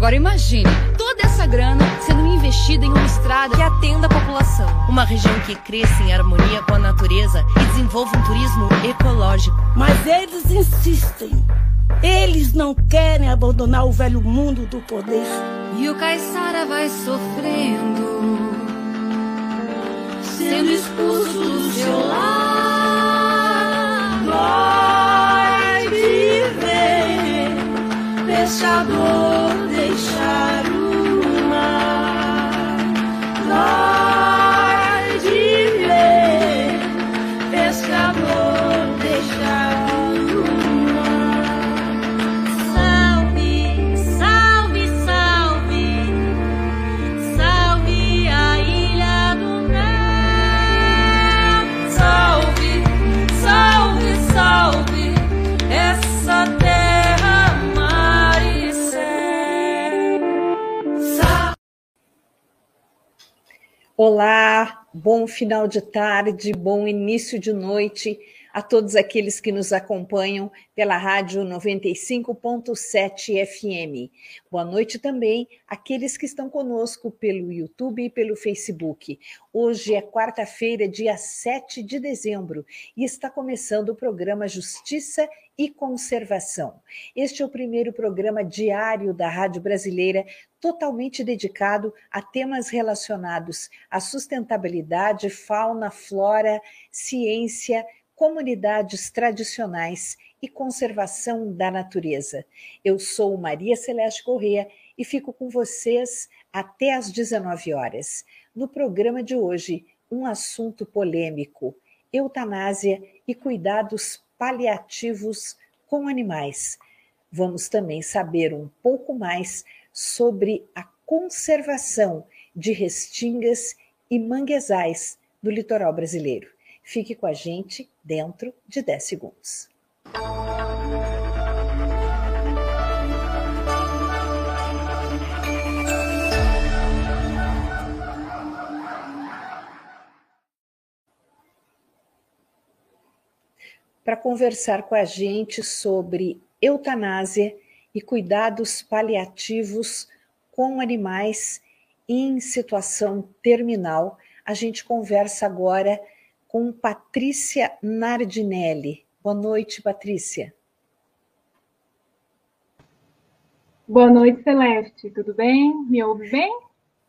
Agora imagine toda essa grana sendo investida em uma estrada que atenda a população. Uma região que cresça em harmonia com a natureza e desenvolva um turismo ecológico. Mas eles insistem. Eles não querem abandonar o velho mundo do poder. E o Caiçara vai sofrendo, sendo expulso do seu lar. Pescador, deixar o mar. Vai Olá, bom final de tarde, bom início de noite a todos aqueles que nos acompanham pela Rádio 95.7 FM. Boa noite também àqueles que estão conosco pelo YouTube e pelo Facebook. Hoje é quarta-feira, dia 7 de dezembro, e está começando o programa Justiça e Conservação. Este é o primeiro programa diário da Rádio Brasileira totalmente dedicado a temas relacionados à sustentabilidade, fauna, flora, ciência, comunidades tradicionais e conservação da natureza. Eu sou Maria Celeste Corrêa e fico com vocês até às 19 horas. No programa de hoje, um assunto polêmico: eutanásia e cuidados paliativos com animais. Vamos também saber um pouco mais sobre a conservação de restingas e manguezais do litoral brasileiro. Fique com a gente dentro de 10 segundos. Para conversar com a gente sobre eutanásia e cuidados paliativos com animais em situação terminal, a gente conversa agora com Patrícia Nardinelli. Boa noite, Patrícia. Boa noite, Celeste. Tudo bem? Me ouve bem?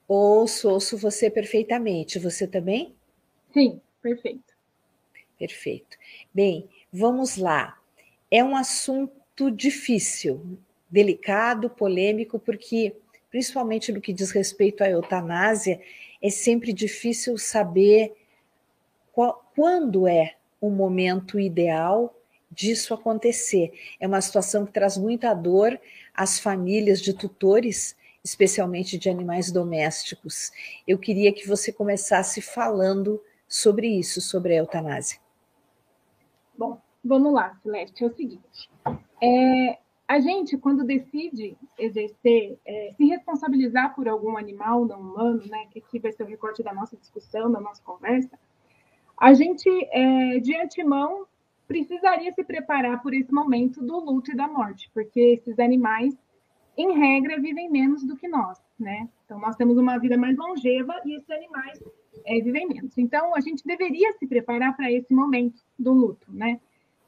Ouço, ouço você perfeitamente. Você também? Sim, perfeito. Perfeito. Bem, vamos lá. É um assunto difícil, delicado, polêmico, porque, principalmente no que diz respeito à eutanásia, é sempre difícil saber quando é o momento ideal disso acontecer. É uma situação que traz muita dor às famílias de tutores, especialmente de animais domésticos. Eu queria que você começasse falando sobre isso, sobre a eutanásia. Bom, vamos lá, Celeste. É o seguinte: é, a gente, quando decide exercer, é, se responsabilizar por algum animal não humano, né, que aqui vai ser o recorte da nossa discussão, da nossa conversa, a gente, é, de antemão, precisaria se preparar por esse momento do luto e da morte, porque esses animais, em regra, vivem menos do que nós, né? Então, nós temos uma vida mais longeva e esses animais é, vivem menos. Então, a gente deveria se preparar para esse momento do luto, né?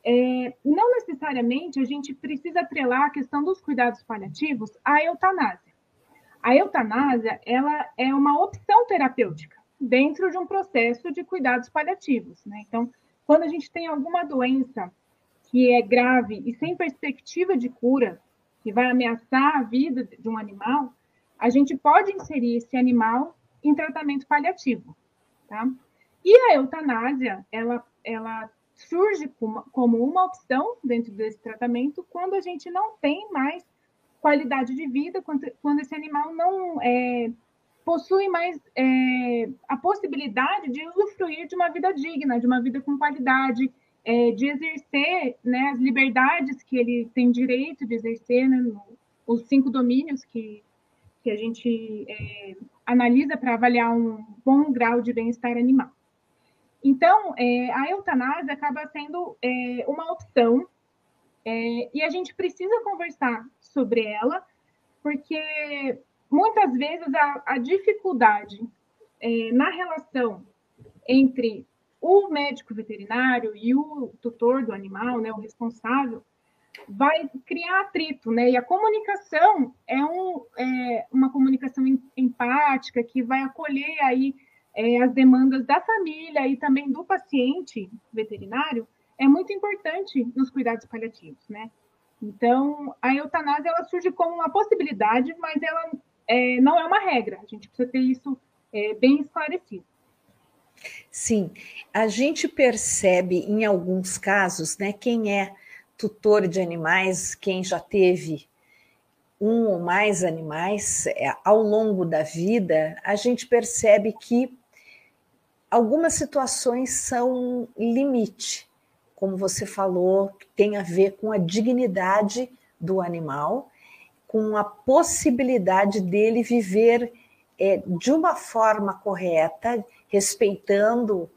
É, não necessariamente a gente precisa atrelar a questão dos cuidados paliativos à eutanásia. A eutanásia ela é uma opção terapêutica dentro de um processo de cuidados paliativos. Né? Então, quando a gente tem alguma doença que é grave e sem perspectiva de cura, que vai ameaçar a vida de um animal, a gente pode inserir esse animal em tratamento paliativo. Tá? E a eutanásia, ela, ela surge como uma opção dentro desse tratamento quando a gente não tem mais qualidade de vida, quando, quando esse animal não é, possui mais é, a possibilidade de usufruir de uma vida digna, de uma vida com qualidade, é, de exercer né, as liberdades que ele tem direito de exercer, né, os cinco domínios que, que a gente é, analisa para avaliar um bom grau de bem-estar animal. Então, é, a eutanásia acaba sendo é, uma opção é, e a gente precisa conversar sobre ela, porque muitas vezes a, a dificuldade é, na relação entre o médico veterinário e o tutor do animal, né, o responsável, vai criar atrito, né? E a comunicação é, um, é uma comunicação empática que vai acolher aí é, as demandas da família e também do paciente veterinário é muito importante nos cuidados paliativos, né? Então, a eutanásia ela surge como uma possibilidade, mas ela é, não é uma regra. A gente precisa ter isso é, bem esclarecido. Sim, a gente percebe em alguns casos, né, quem é tutor de animais, quem já teve um ou mais animais é, ao longo da vida, a gente percebe que algumas situações são limite, como você falou, tem a ver com a dignidade do animal com a possibilidade dele viver é, de uma forma correta, respeitando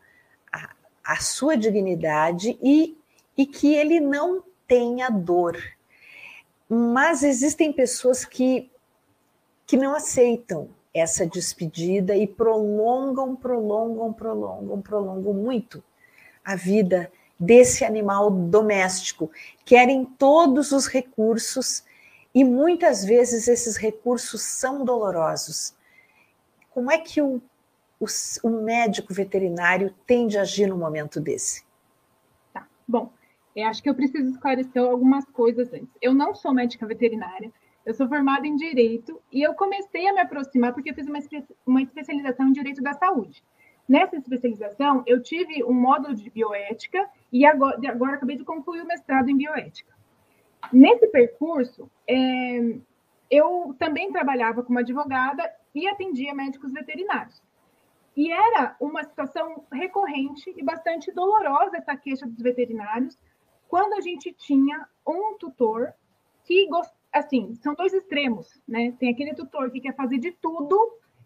a, a sua dignidade e, e que ele não tenha dor. Mas existem pessoas que, que não aceitam essa despedida e prolongam, prolongam, prolongam, prolongam muito a vida desse animal doméstico. Querem todos os recursos e muitas vezes esses recursos são dolorosos. Como é que o, o, o médico veterinário tem de agir no momento desse? Tá, bom, eu acho que eu preciso esclarecer algumas coisas antes. Eu não sou médica veterinária, eu sou formada em Direito e eu comecei a me aproximar porque eu fiz uma, uma especialização em Direito da Saúde. Nessa especialização, eu tive um módulo de bioética e agora, agora acabei de concluir o mestrado em bioética. Nesse percurso, é, eu também trabalhava como advogada e atendia médicos veterinários. E era uma situação recorrente e bastante dolorosa essa queixa dos veterinários, quando a gente tinha um tutor que, assim, são dois extremos, né? Tem aquele tutor que quer fazer de tudo,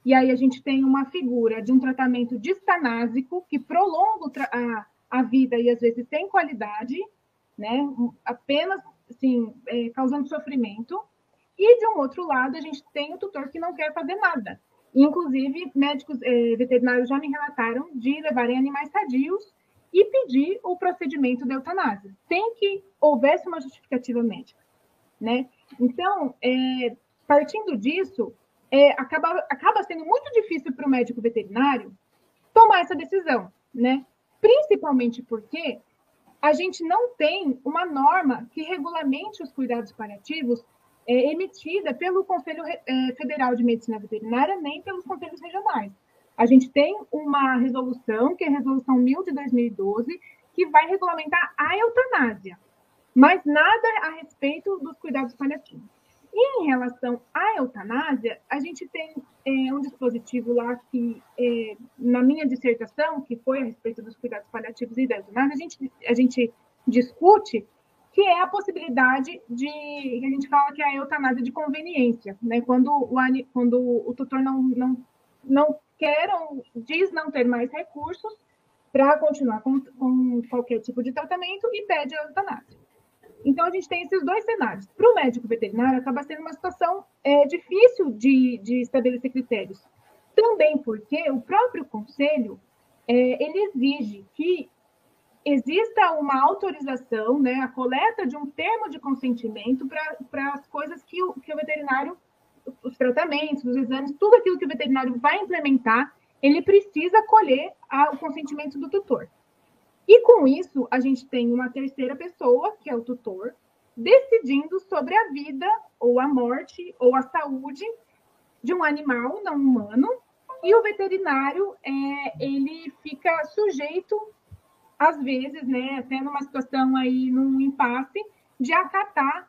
e aí a gente tem uma figura de um tratamento distanásico que prolonga a, a vida e às vezes tem qualidade, né? Apenas assim, é, causando sofrimento. E, de um outro lado, a gente tem o tutor que não quer fazer nada. Inclusive, médicos é, veterinários já me relataram de levarem animais sadios e pedir o procedimento da eutanásia, sem que houvesse uma justificativa médica. Né? Então, é, partindo disso, é, acaba, acaba sendo muito difícil para o médico veterinário tomar essa decisão, né? Principalmente porque a gente não tem uma norma que regulamente os cuidados paliativos é, emitida pelo Conselho é, Federal de Medicina Veterinária, nem pelos conselhos regionais. A gente tem uma resolução, que é a Resolução 1000 de 2012, que vai regulamentar a eutanásia, mas nada a respeito dos cuidados paliativos. Em relação à eutanásia, a gente tem é, um dispositivo lá que, é, na minha dissertação, que foi a respeito dos cuidados paliativos e da eutanásia, a gente, a gente discute que é a possibilidade de, a gente fala que é a eutanásia de conveniência, né? quando, o, quando o tutor não, não, não quer ou diz não ter mais recursos, para continuar com, com, qualquer tipo de tratamento e pede a eutanásia. Então, a gente tem esses dois cenários. Para o médico veterinário, acaba sendo uma situação é, difícil de, de estabelecer critérios. Também porque o próprio conselho é, ele exige que exista uma autorização, né, a coleta de um termo de consentimento para as coisas que o, que o veterinário, os tratamentos, os exames, tudo aquilo que o veterinário vai implementar, ele precisa colher a, o consentimento do tutor. E com isso, a gente tem uma terceira pessoa, que é o tutor, decidindo sobre a vida ou a morte ou a saúde de um animal não humano. E o veterinário, é, ele fica sujeito, às vezes, né, até numa situação aí, num impasse, de acatar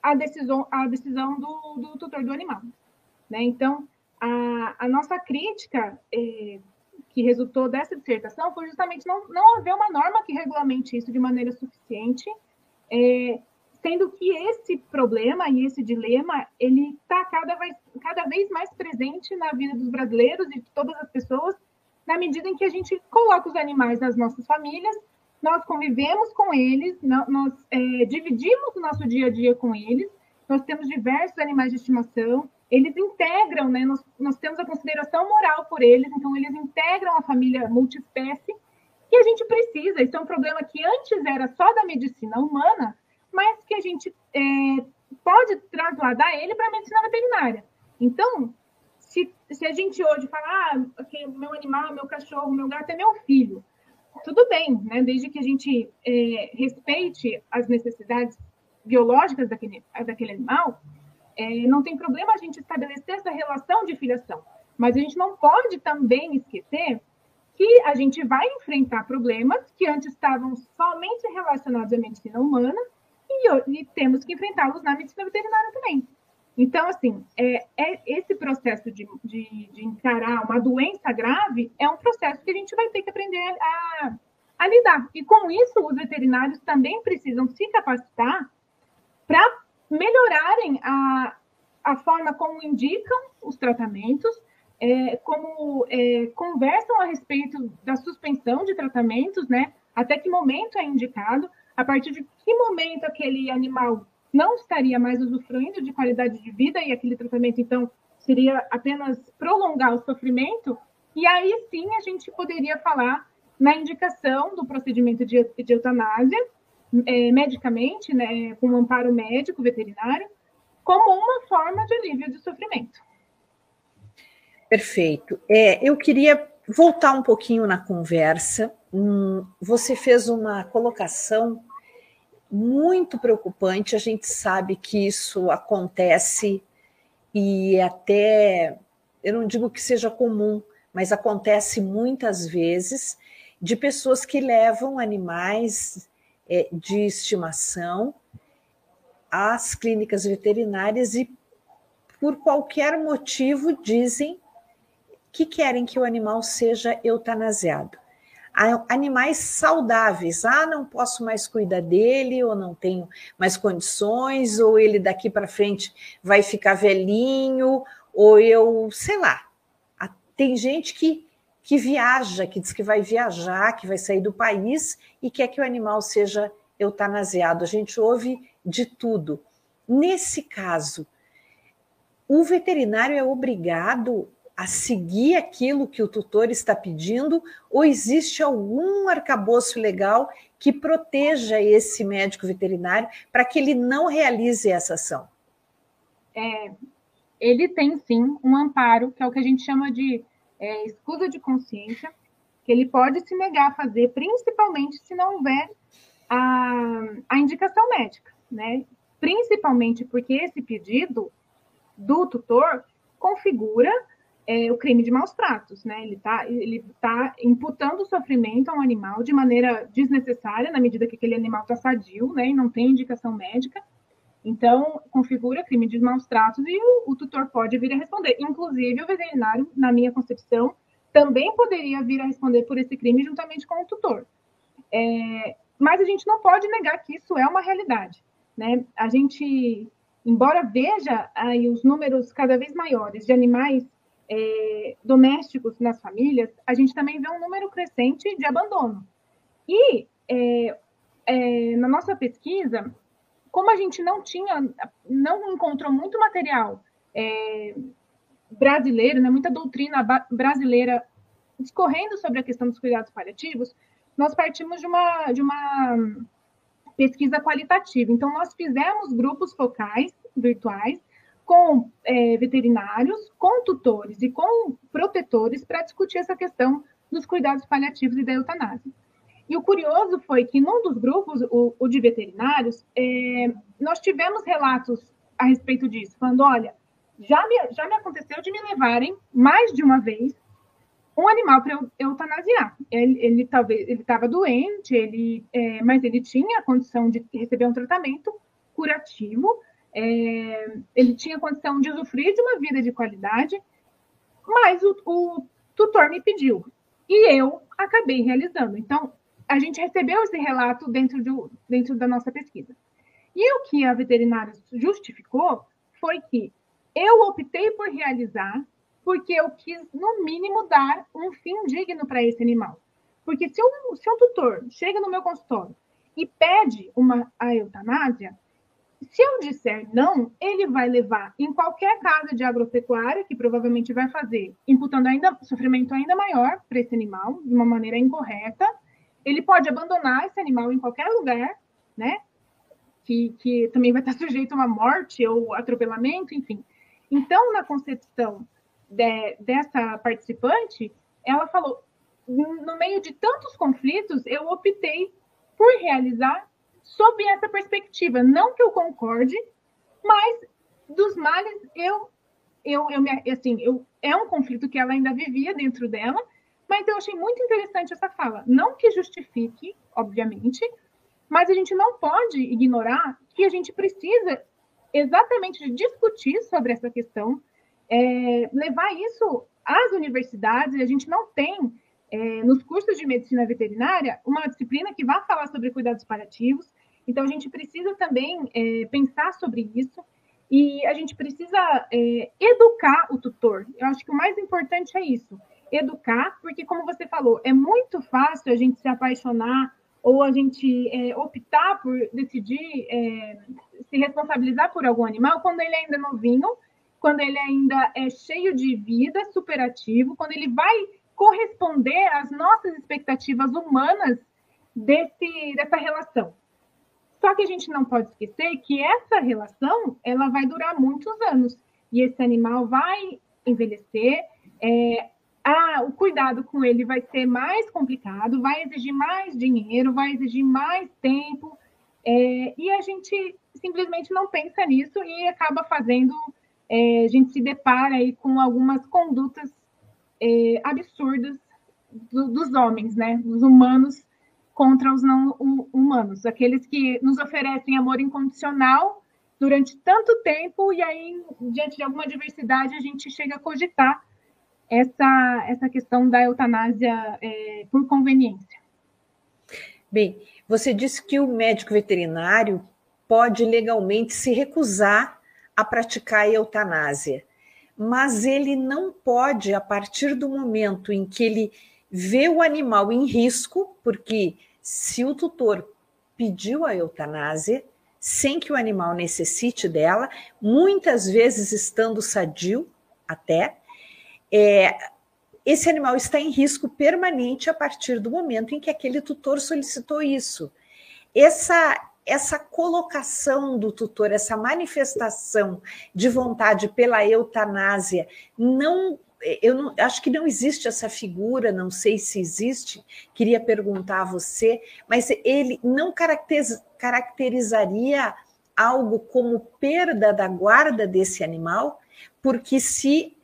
a decisão, a decisão do, do tutor do animal. Né? Então, a, a nossa crítica é, que resultou dessa dissertação foi justamente não, não haver uma norma que regulamente isso de maneira suficiente, é, sendo que esse problema e esse dilema ele está cada vez, cada vez mais presente na vida dos brasileiros e de todas as pessoas, na medida em que a gente coloca os animais nas nossas famílias, nós convivemos com eles, nós é, dividimos o nosso dia a dia com eles, nós temos diversos animais de estimação, eles integram, né? Nós, nós temos a consideração moral por eles, então eles integram a família multiespécie e a gente precisa. Isso é um problema que antes era só da medicina humana, mas que a gente é, pode trasladar ele para a medicina veterinária. Então, se, se a gente hoje falar, ah, okay, meu animal, meu cachorro, meu gato é meu filho, tudo bem, né? Desde que a gente é, respeite as necessidades biológicas daquele, daquele animal, é, não tem problema a gente estabelecer essa relação de filiação, mas a gente não pode também esquecer que a gente vai enfrentar problemas que antes estavam somente relacionados à medicina humana e, e temos que enfrentá-los na medicina veterinária também. Então, assim, é, é esse processo de, de, de, encarar uma doença grave é um processo que a gente vai ter que aprender a, a lidar. E com isso, os veterinários também precisam se capacitar para melhorarem a, a forma como indicam os tratamentos, é, como é, conversam a respeito da suspensão de tratamentos, né? Até que momento é indicado, a partir de que momento aquele animal não estaria mais usufruindo de qualidade de vida e aquele tratamento, então, seria apenas prolongar o sofrimento, e aí sim a gente poderia falar na indicação do procedimento de, de eutanásia, é, medicamente, né, com um amparo médico veterinário, como uma forma de alívio do sofrimento. Perfeito. É, eu queria voltar um pouquinho na conversa. Hum, você fez uma colocação muito preocupante. A gente sabe que isso acontece e até, eu não digo que seja comum, mas acontece muitas vezes de pessoas que levam animais é, de estimação às clínicas veterinárias e, por qualquer motivo, dizem que querem que o animal seja eutanasiado. Animais saudáveis, ah, não posso mais cuidar dele, ou não tenho mais condições, ou ele daqui para frente vai ficar velhinho, ou eu, sei lá. Tem gente que que viaja, que diz que vai viajar, que vai sair do país e quer que o animal seja eutanasiado. A gente ouve de tudo. Nesse caso, o veterinário é obrigado a seguir aquilo que o tutor está pedindo ou existe algum arcabouço legal que proteja esse médico veterinário para que ele não realize essa ação? É, ele tem sim um amparo, que é o que a gente chama de é, escusa de consciência, que ele pode se negar a fazer, principalmente se não houver a, a indicação médica, né? Principalmente porque esse pedido do tutor configura é, o crime de maus tratos, né? Ele está ele tá imputando sofrimento a um animal de maneira desnecessária, na medida que aquele animal está sadio, né? E não tem indicação médica. Então, configura crime de maus tratos e o, o, tutor pode vir a responder. Inclusive, o veterinário, na minha concepção, também poderia vir a responder por esse crime juntamente com o tutor. É, mas a gente não pode negar que isso é uma realidade. Né? A gente, embora veja aí os números cada vez maiores de animais é, domésticos nas famílias, a gente também vê um número crescente de abandono. E é, é, na nossa pesquisa, como a gente não tinha, não encontrou muito material é, brasileiro, né, muita doutrina brasileira discorrendo sobre a questão dos cuidados paliativos, nós partimos de uma, de uma pesquisa qualitativa. Então, nós fizemos grupos focais virtuais com é, veterinários, com tutores e com protetores para discutir essa questão dos cuidados paliativos e da eutanásia. E o curioso foi que num dos grupos, o, o de veterinários, é, nós tivemos relatos a respeito disso, falando, olha, já me, já me aconteceu de me levarem mais de uma vez um animal para eutanasiar. Ele, ele talvez ele estava doente, ele, é, mas ele tinha a condição de receber um tratamento curativo, é, ele tinha condição de usufruir de uma vida de qualidade, mas o, o tutor me pediu e eu acabei realizando. Então, a gente recebeu esse relato dentro, de, dentro da nossa pesquisa. E o que a veterinária justificou foi que eu optei por realizar porque eu quis, no mínimo, dar um fim digno para esse animal. Porque se um, se um tutor chega no meu consultório e pede uma a eutanásia, se eu disser não, ele vai levar em qualquer casa de agropecuária, que provavelmente vai fazer, imputando ainda sofrimento ainda maior para esse animal, de uma maneira incorreta. Ele pode abandonar esse animal em qualquer lugar, né? Que, que também vai estar sujeito a uma morte ou atropelamento, enfim. Então, na concepção de, dessa participante, ela falou: no meio de tantos conflitos, eu optei por realizar sob essa perspectiva. Não que eu concorde, mas dos males eu eu, eu me, assim, eu, é um conflito que ela ainda vivia dentro dela, mas eu achei muito interessante essa fala. Não que justifique, obviamente, mas a gente não pode ignorar que a gente precisa exatamente discutir sobre essa questão, é, levar isso às universidades. A gente não tem, é, nos cursos de medicina veterinária, uma disciplina que vá falar sobre cuidados paliativos. Então, a gente precisa também é, pensar sobre isso e a gente precisa é, educar o tutor. Eu acho que o mais importante é isso, educar, porque, como você falou, é muito fácil a gente se apaixonar ou a gente é, optar por decidir é, se responsabilizar por algum animal quando ele é ainda novinho, quando ele ainda é cheio de vida, superativo, quando ele vai corresponder às nossas expectativas humanas desse, dessa relação. Só que a gente não pode esquecer que essa relação ela vai durar muitos anos e esse animal vai envelhecer. É, a, o cuidado com ele vai ser mais complicado, vai exigir mais dinheiro, vai exigir mais tempo, é, e a gente simplesmente não pensa nisso e acaba fazendo, é, a gente se depara aí com algumas condutas é, absurdas do, dos homens, né, dos humanos, contra os não humanos, aqueles que nos oferecem amor incondicional durante tanto tempo e aí, diante de alguma diversidade, a gente chega a cogitar essa, essa questão da eutanásia é, por conveniência. Bem, você disse que o médico veterinário pode legalmente se recusar a praticar a eutanásia, mas ele não pode, a partir do momento em que ele vê o animal em risco, porque se o tutor pediu a eutanásia, sem que o animal necessite dela, muitas vezes estando sadio até, é, esse animal está em risco permanente a partir do momento em que aquele tutor solicitou isso. Essa, essa colocação do tutor, essa manifestação de vontade pela eutanásia, não eu não, acho que não existe essa figura, não sei se existe, queria perguntar a você, mas ele não caracteriza, caracterizaria algo como perda da guarda desse animal, porque se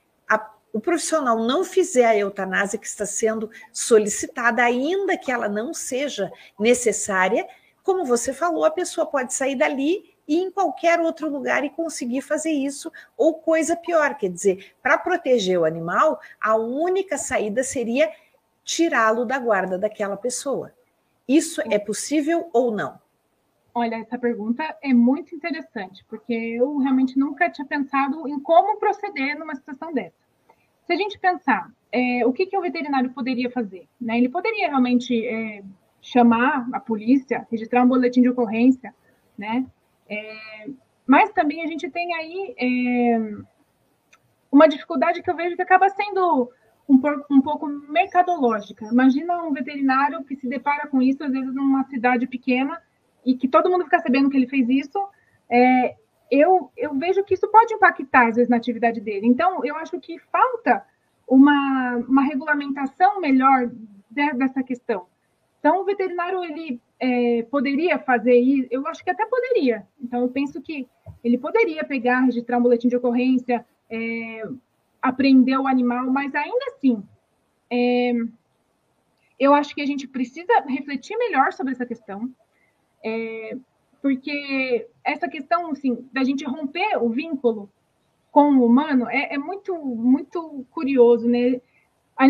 o profissional não fizer a eutanásia que está sendo solicitada, ainda que ela não seja necessária, como você falou, a pessoa pode sair dali ir em qualquer outro lugar e conseguir fazer isso, ou coisa pior, quer dizer, para proteger o animal, a única saída seria tirá-lo da guarda daquela pessoa. Isso é possível ou não? Olha, essa pergunta é muito interessante, porque eu realmente nunca tinha pensado em como proceder numa situação dessa. Se a gente pensar, é, o que, que o veterinário poderia fazer? Né? Ele poderia realmente é, chamar a polícia, registrar um boletim de ocorrência, né? É, mas também a gente tem aí é, uma dificuldade que eu vejo que acaba sendo um, um, pouco mercadológica. Imagina um veterinário que se depara com isso, às vezes, numa cidade pequena, e que todo mundo fica sabendo que ele fez isso. É, eu, eu vejo que isso pode impactar, às vezes, na atividade dele. Então, eu acho que falta uma, uma regulamentação melhor dessa questão. Então, o veterinário, ele é, poderia fazer isso? Eu acho que até poderia. Então, eu penso que ele poderia pegar, registrar um boletim de ocorrência, é, apreender o animal, mas ainda assim, é, eu acho que a gente precisa refletir melhor sobre essa questão, é, porque essa questão, assim, da gente romper o vínculo com o humano é, é muito, muito curioso, né?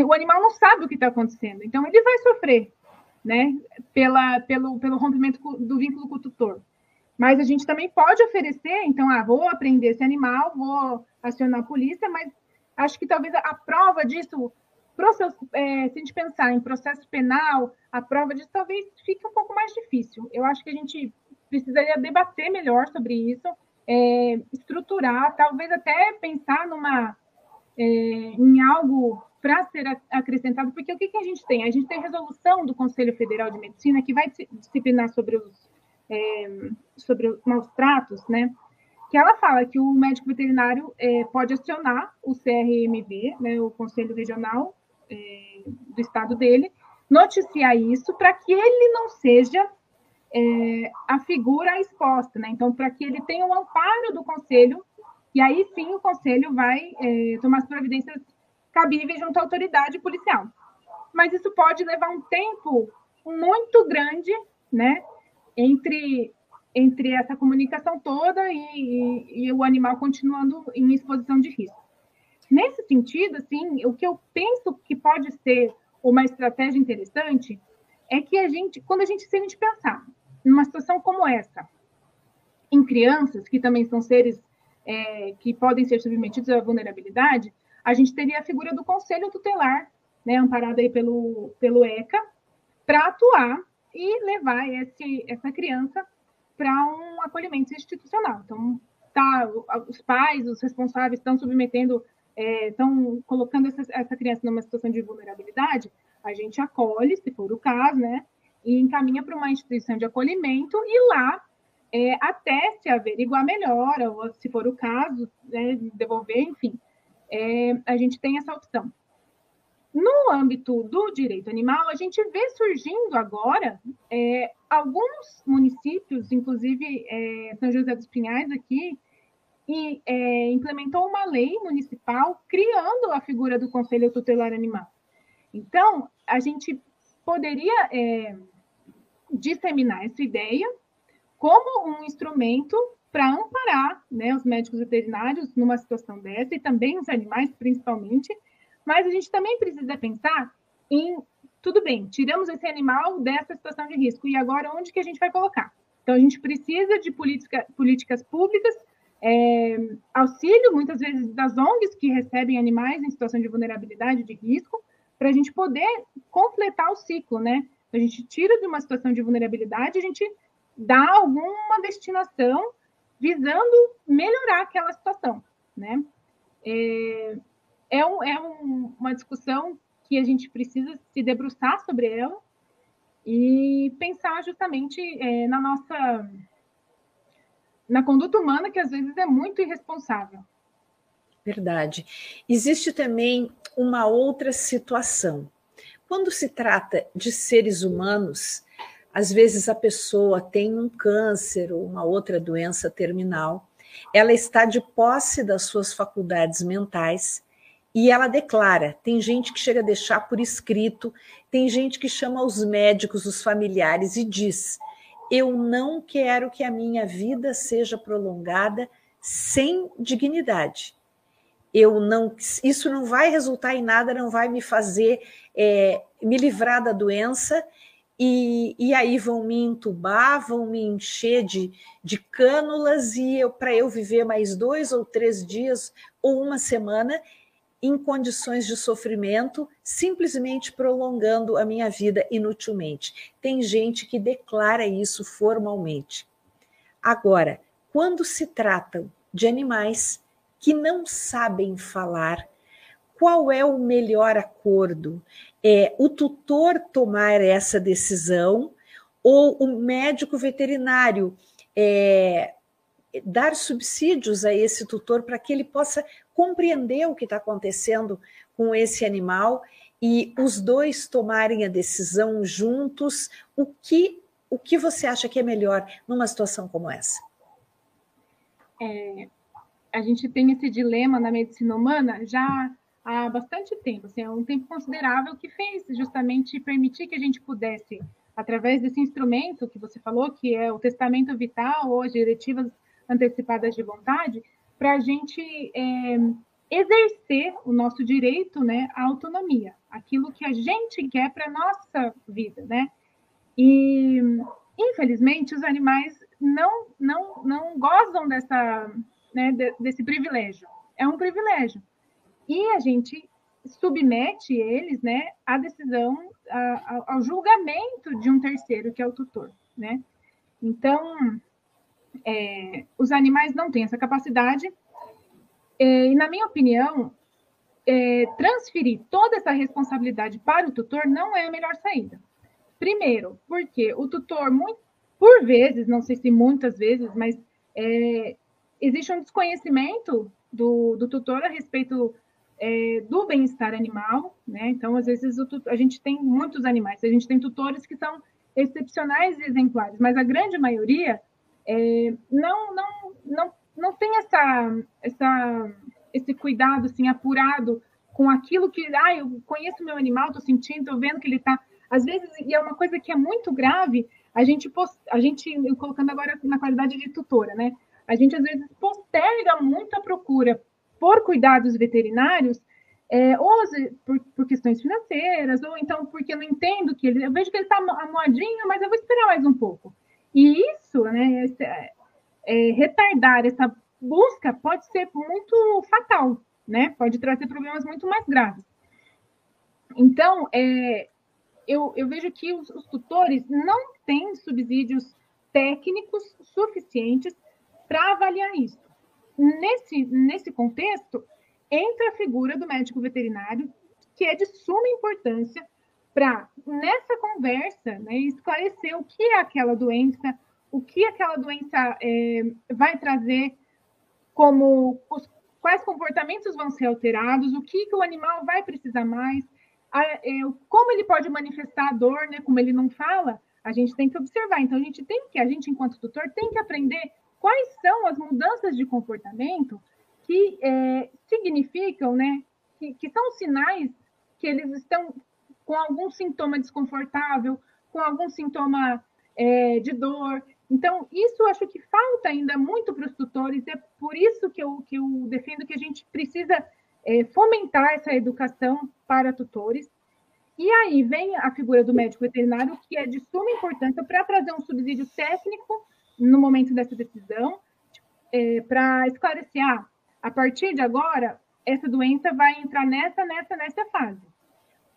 O animal não sabe o que está acontecendo, então ele vai sofrer, né? Pela, pelo, pelo rompimento do vínculo com o tutor. Mas a gente também pode oferecer, então, ah, vou aprender esse animal, vou acionar a polícia, mas acho que talvez a prova disso, processo, é, se a gente pensar em processo penal, a prova disso talvez fique um pouco mais difícil. Eu acho que a gente precisaria debater melhor sobre isso, é, estruturar, talvez até pensar numa é, em algo para ser acrescentado, porque o que, que a gente tem? A gente tem resolução do Conselho Federal de Medicina que vai disciplinar sobre os, é, sobre os maus tratos, né? que ela fala que o médico veterinário é, pode acionar o CRMV, né, o Conselho Regional é, do estado dele, noticiar isso para que ele não seja é, a figura exposta, né? Então, para que ele tenha o um amparo do conselho, e aí sim o conselho vai é, tomar as providências cabíveis junto à autoridade policial. Mas isso pode levar um tempo muito grande, né? Entre entre essa comunicação toda e, e, e, o animal continuando em exposição de risco. Nesse sentido, assim, o que eu penso que pode ser uma estratégia interessante é que a gente, quando a gente, se a gente pensar numa situação como essa, em crianças, que também são seres é, que podem ser submetidos à vulnerabilidade, a gente teria a figura do conselho tutelar, né, amparado aí pelo, pelo ECA, para atuar e levar esse, essa criança para um acolhimento institucional. Então, tá, os pais, os responsáveis estão submetendo, é, estão colocando essa, essa criança numa situação de vulnerabilidade, a gente acolhe, se for o caso, né? E encaminha para uma instituição de acolhimento e lá, é, até se averiguar melhor, ou se for o caso, né, devolver, enfim, é, a gente tem essa opção. No âmbito do direito animal, a gente vê surgindo agora é, alguns municípios, inclusive é, São José dos Pinhais aqui, e é, implementou uma lei municipal criando a figura do Conselho Tutelar Animal. Então, a gente poderia é, disseminar essa ideia como um instrumento para amparar né, os médicos veterinários numa situação dessa, e também os animais, principalmente, mas a gente também precisa pensar em, tudo bem, tiramos esse animal dessa situação de risco, e agora onde que a gente vai colocar? Então, a gente precisa de política, políticas públicas, é, auxílio, muitas vezes, das ONGs que recebem animais em situação de vulnerabilidade, de risco, para a gente poder completar o ciclo, né? A gente tira de uma situação de vulnerabilidade, a gente dá alguma destinação visando melhorar aquela situação, né? É, é, um, é um, uma discussão que a gente precisa se debruçar sobre ela e pensar justamente é, na nossa na conduta humana que às vezes é muito irresponsável. Verdade. Existe também uma outra situação. Quando se trata de seres humanos, às vezes a pessoa tem um câncer ou uma outra doença terminal, ela está de posse das suas faculdades mentais e ela declara: tem gente que chega a deixar por escrito, tem gente que chama os médicos, os familiares e diz: eu não quero que a minha vida seja prolongada sem dignidade. Eu não, isso não vai resultar em nada, não vai me fazer é, me livrar da doença. E, e aí vão me entubar, vão me encher de, de cânulas e para eu viver mais dois ou três dias ou uma semana em condições de sofrimento, simplesmente prolongando a minha vida inutilmente. Tem gente que declara isso formalmente. Agora, quando se tratam de animais que não sabem falar, qual é o melhor acordo? É o tutor tomar essa decisão ou o médico veterinário é, dar subsídios a esse tutor para que ele possa compreender o que está acontecendo com esse animal e os dois tomarem a decisão juntos. O que, o que você acha que é melhor numa situação como essa? É, a gente tem esse dilema na medicina humana já há bastante tempo, assim, é um tempo considerável que fez justamente permitir que a gente pudesse, através desse instrumento que você falou, que é o testamento vital ou as diretivas antecipadas de vontade, para a gente é, exercer o nosso direito né, à autonomia, aquilo que a gente quer para a nossa vida. Né? E, infelizmente, os animais não, não, não gozam dessa, né, desse privilégio. É um privilégio. E a gente submete eles né, à decisão, a, ao julgamento de um terceiro, que é o tutor. Né? Então, é, os animais não têm essa capacidade. É, e, na minha opinião, é, transferir toda essa responsabilidade para o tutor não é a melhor saída. Primeiro, porque o tutor, muito, por vezes, não sei se muitas vezes, mas é, existe um desconhecimento do, do tutor a respeito é, do bem-estar animal, né? Então, às vezes, o, a gente tem muitos animais, a gente tem tutores que são excepcionais e exemplares, mas a grande maioria é, não, não, não, não tem essa, essa, esse cuidado assim, apurado com aquilo que, ah, eu conheço meu animal, estou sentindo, estou vendo que ele está. Às vezes, e é uma coisa que é muito grave, a gente, a gente, colocando agora na qualidade de tutora, né? A gente às vezes posterga muito a procura por cuidados veterinários, é, ou por, por, questões financeiras, ou então porque eu não entendo que ele. Eu vejo que ele está amoadinho, mas eu vou esperar mais um pouco. E isso, né, esse, é, é, retardar essa busca pode ser muito fatal, né? Pode trazer problemas muito mais graves. Então, é, eu, eu, vejo que os, os, tutores não têm subsídios técnicos suficientes para avaliar isso. Nesse, nesse contexto, entra a figura do médico veterinário, que é de suma importância para, nessa conversa, né, esclarecer o que é aquela doença, o que aquela doença é, vai trazer, como os, quais comportamentos vão ser alterados, o que, que o animal vai precisar mais, a, é, como ele pode manifestar a dor, né, como ele não fala, a gente tem que observar. Então, a gente tem que, a gente, enquanto tutor, tem que aprender quais são as mudanças de comportamento que é, significam, né, que, que são sinais que eles estão com algum sintoma desconfortável, com algum sintoma é, de dor. Então, isso acho que falta ainda muito para os tutores, é por isso que eu, que eu defendo que a gente precisa é, fomentar essa educação para tutores. E aí vem a figura do médico veterinário, que é de suma importância para trazer um subsídio técnico no momento dessa decisão, é, para esclarecer, ah, a partir de agora, essa doença vai entrar nessa, nessa, nessa fase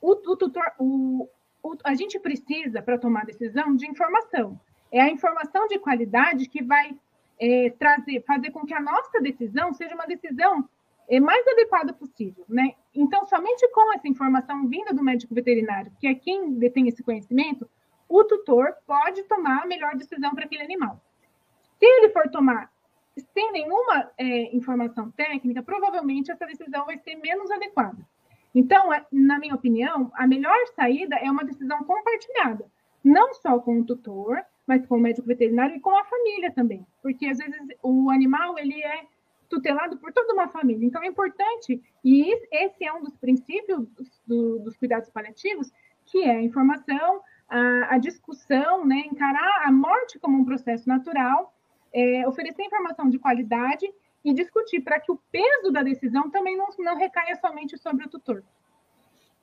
o, o tutor, o, o, a gente precisa, para tomar decisão, de informação. É a informação de qualidade que vai é, trazer, fazer com que a nossa decisão seja uma decisão é, mais adequada possível, né? Então, somente com essa informação vinda do médico veterinário, que é quem detém esse conhecimento, o tutor pode tomar a melhor decisão para aquele animal. Se ele for tomar sem nenhuma é, informação técnica, provavelmente essa decisão vai ser menos adequada. Então, é, na minha opinião, a melhor saída é uma decisão compartilhada, não só com o tutor, mas com o médico veterinário e com a família também, porque às vezes o animal ele é tutelado por toda uma família. Então é importante e esse é um dos princípios do, dos cuidados paliativos, que é a informação, a, a, discussão, né, encarar a morte como um processo natural, é, oferecer informação de qualidade e discutir para que o peso da decisão também não, não recaia somente sobre o tutor.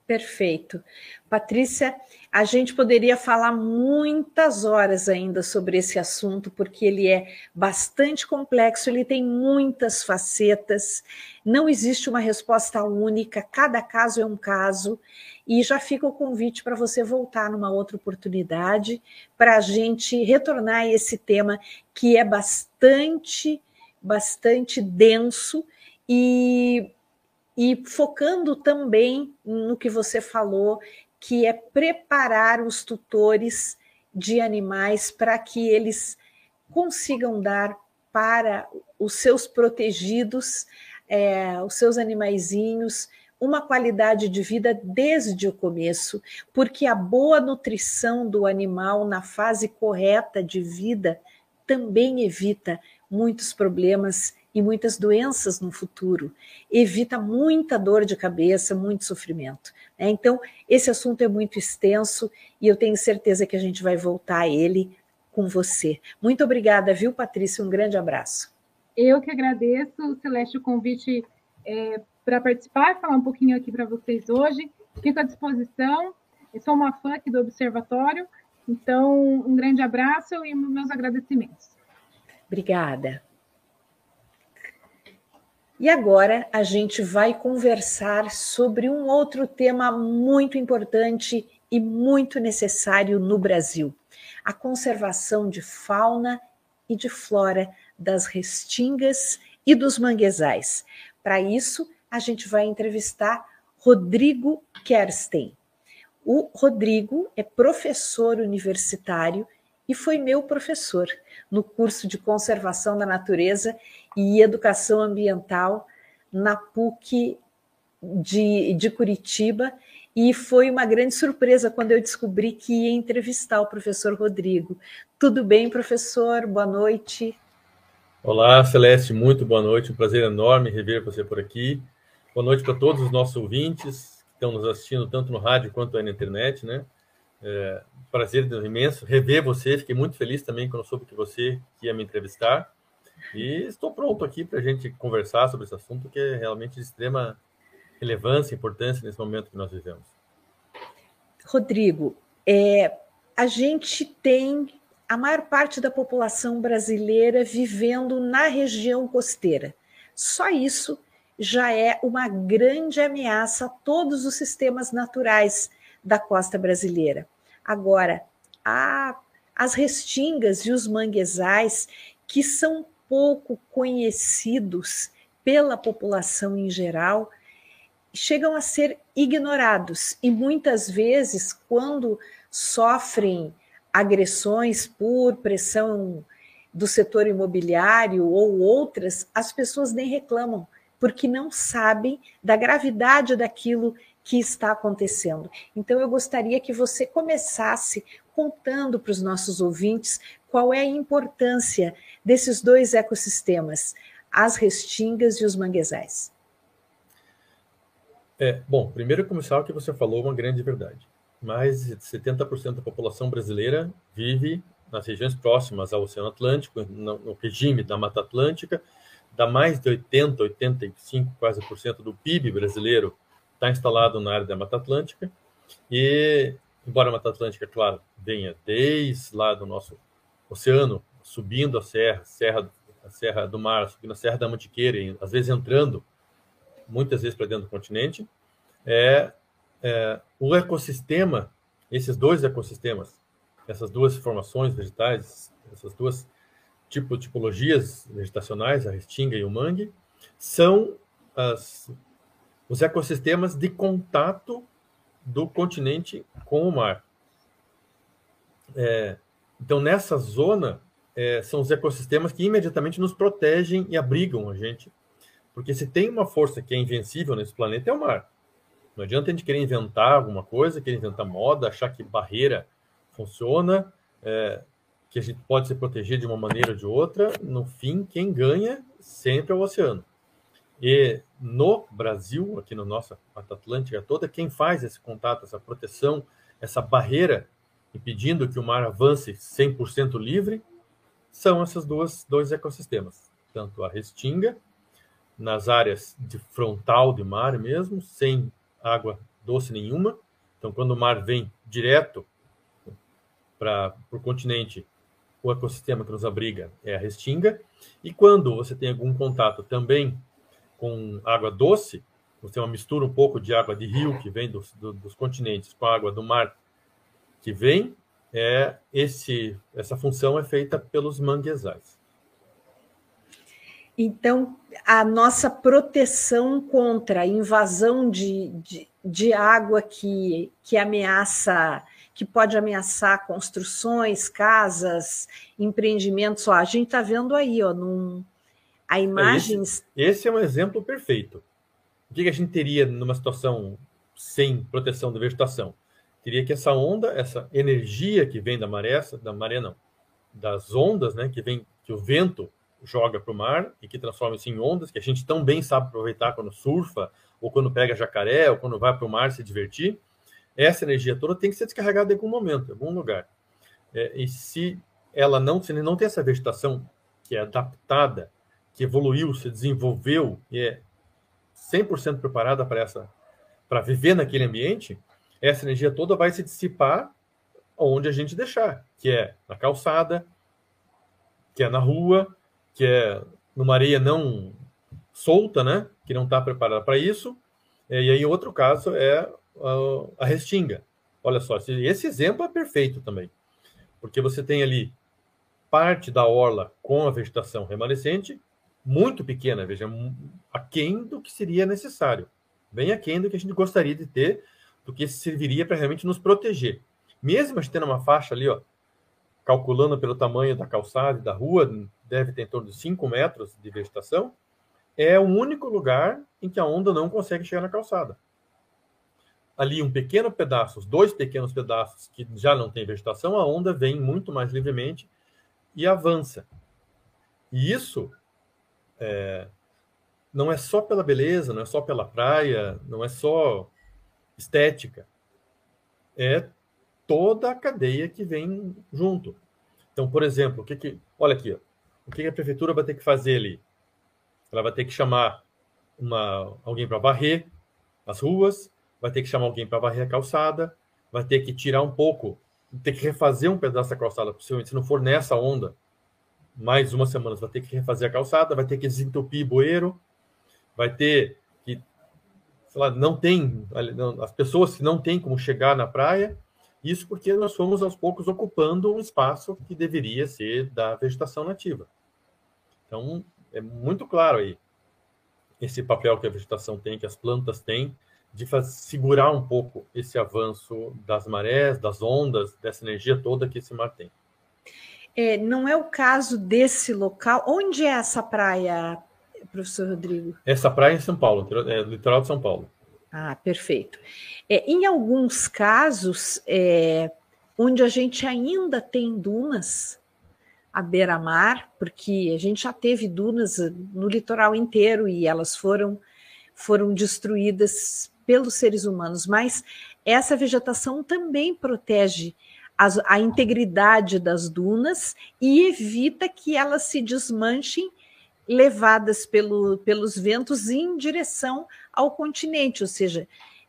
Perfeito. Patrícia, a gente poderia falar muitas horas ainda sobre esse assunto, porque ele é bastante complexo, ele tem muitas facetas, não existe uma resposta única, cada caso é um caso, e já fica o convite para você voltar numa outra oportunidade, para a gente retornar a esse tema que é bastante, bastante denso e e focando também no que você falou, que é preparar os tutores de animais para que eles consigam dar para os seus protegidos, é, os seus animaizinhos, uma qualidade de vida desde o começo, porque a boa nutrição do animal na fase correta de vida também evita muitos problemas e muitas doenças no futuro, evita muita dor de cabeça, muito sofrimento. Né? Então, esse assunto é muito extenso e eu tenho certeza que a gente vai voltar a ele com você. Muito obrigada, viu, Patrícia? Um grande abraço. Eu que agradeço, Celeste, o convite é, para participar, falar um pouquinho aqui para vocês hoje. Fico à disposição. Eu sou uma fã aqui do Observatório, então um grande abraço e meus agradecimentos. Obrigada. E agora a gente vai conversar sobre um outro tema muito importante e muito necessário no Brasil: a conservação de fauna e de flora das restingas e dos manguezais. Para isso, a gente vai entrevistar Rodrigo Kersten. O Rodrigo é professor universitário e foi meu professor no curso de Conservação da Natureza e Educação Ambiental na PUC de, de Curitiba. E foi uma grande surpresa quando eu descobri que ia entrevistar o professor Rodrigo. Tudo bem, professor? Boa noite. Olá, Celeste, muito boa noite. Um prazer enorme rever você por aqui. Boa noite para todos os nossos ouvintes que estão nos assistindo tanto no rádio quanto na internet, né? É, prazer imenso rever você. Fiquei muito feliz também quando soube que você ia me entrevistar. E estou pronto aqui para a gente conversar sobre esse assunto que é realmente de extrema relevância e importância nesse momento que nós vivemos. Rodrigo, é, a gente tem a maior parte da população brasileira vivendo na região costeira. Só isso já é uma grande ameaça a todos os sistemas naturais da costa brasileira. Agora, a, as restingas e os manguezais, que são pouco conhecidos pela população em geral, chegam a ser ignorados e muitas vezes, quando sofrem agressões por pressão do setor imobiliário ou outras, as pessoas nem reclamam, porque não sabem da gravidade daquilo que está acontecendo. Então, eu gostaria que você começasse contando para os nossos ouvintes qual é a importância desses dois ecossistemas, as restingas e os manguezais. É, bom, primeiro começar o que você falou, uma grande verdade. Mais de 70% da população brasileira vive nas regiões próximas ao Oceano Atlântico, no regime da Mata Atlântica, dá mais de 80, 85 quase por cento do PIB brasileiro está instalado na área da Mata Atlântica. E, embora a Mata Atlântica, claro, venha desde lá do nosso oceano, subindo a serra, serra a Serra do Mar, subindo a Serra da Mantiqueira, e às vezes entrando muitas vezes para dentro do continente, é, é, o ecossistema, esses dois ecossistemas, essas duas formações vegetais, essas duas tipo, tipologias vegetacionais, a restinga e o mangue, são as os ecossistemas de contato do continente com o mar. É, então, nessa zona, é, são os ecossistemas que imediatamente nos protegem e abrigam a gente. Porque se tem uma força que é invencível nesse planeta, é o mar. Não adianta a gente querer inventar alguma coisa, querer inventar moda, achar que barreira funciona, é, que a gente pode se proteger de uma maneira ou de outra. No fim, quem ganha sempre é o oceano. E no Brasil, aqui na nossa Mata Atlântica toda, quem faz esse contato, essa proteção, essa barreira, impedindo que o mar avance 100% livre, são esses dois, dois ecossistemas. Tanto a restinga, nas áreas de frontal de mar mesmo, sem água doce nenhuma. Então, quando o mar vem direto para o continente, o ecossistema que nos abriga é a restinga. E quando você tem algum contato também com água doce, você tem uma mistura um pouco de água de rio que vem dos, do, dos continentes com a água do mar que vem, é esse, essa função é feita pelos manguezais. Então, a nossa proteção contra a invasão de, de, de, água que, que ameaça, que pode ameaçar construções, casas, empreendimentos. Ó, a gente está vendo aí, ó, num, a imagens. Esse, esse, é um exemplo perfeito. O que a gente teria numa situação sem proteção da vegetação? Teria que essa onda, essa energia que vem da maré, da maré não, das ondas, né, que vem, que o vento joga para o mar e que transforma isso em ondas, que a gente tão bem sabe aproveitar quando surfa, ou quando pega jacaré, ou quando vai para o mar se divertir. Essa energia toda tem que ser descarregada em algum momento, em algum lugar. É, e se ela não, se não tem essa vegetação que é adaptada, que evoluiu, se desenvolveu e é 100% preparada para essa para viver naquele ambiente, essa energia toda vai se dissipar onde a gente deixar, que é na calçada, que é na rua, que é numa areia não solta, né? Que não está preparada para isso. É, e aí, outro caso é a restinga. Olha só, esse exemplo é perfeito também, porque você tem ali parte da orla com a vegetação remanescente, muito pequena, veja, aquém do que seria necessário, bem aquém do que a gente gostaria de ter, do que serviria para realmente nos proteger. Mesmo a gente tendo uma faixa ali, ó, calculando pelo tamanho da calçada e da rua, deve ter em torno de 5 metros de vegetação, é o único lugar em que a onda não consegue chegar na calçada. Ali um pequeno pedaço, dois pequenos pedaços que já não tem vegetação, a onda vem muito mais livremente e avança. E isso é, não é só pela beleza, não é só pela praia, não é só estética. É toda a cadeia que vem junto. Então, por exemplo, o que, que olha aqui, o que a prefeitura vai ter que fazer ali? Ela vai ter que chamar uma, alguém para varrer as ruas, vai ter que chamar alguém para varrer a calçada, vai ter que tirar um pouco, ter que refazer um pedaço da calçada, possivelmente, se não for nessa onda, mais uma semana, vai ter que refazer a calçada, vai ter que desentupir bueiro, vai ter que, sei lá, não tem, as pessoas que não têm como chegar na praia, isso porque nós fomos aos poucos ocupando um espaço que deveria ser da vegetação nativa. Então, é muito claro aí esse papel que a vegetação tem, que as plantas têm, de segurar um pouco esse avanço das marés, das ondas, dessa energia toda que esse mar tem. É, não é o caso desse local. Onde é essa praia, professor Rodrigo? Essa praia é em São Paulo, é litoral de São Paulo. Ah, perfeito. É, em alguns casos, é, onde a gente ainda tem dunas à beira-mar, porque a gente já teve dunas no litoral inteiro e elas foram, foram destruídas pelos seres humanos, mas essa vegetação também protege as, a integridade das dunas e evita que elas se desmanchem levadas pelo, pelos ventos em direção ao continente, ou seja,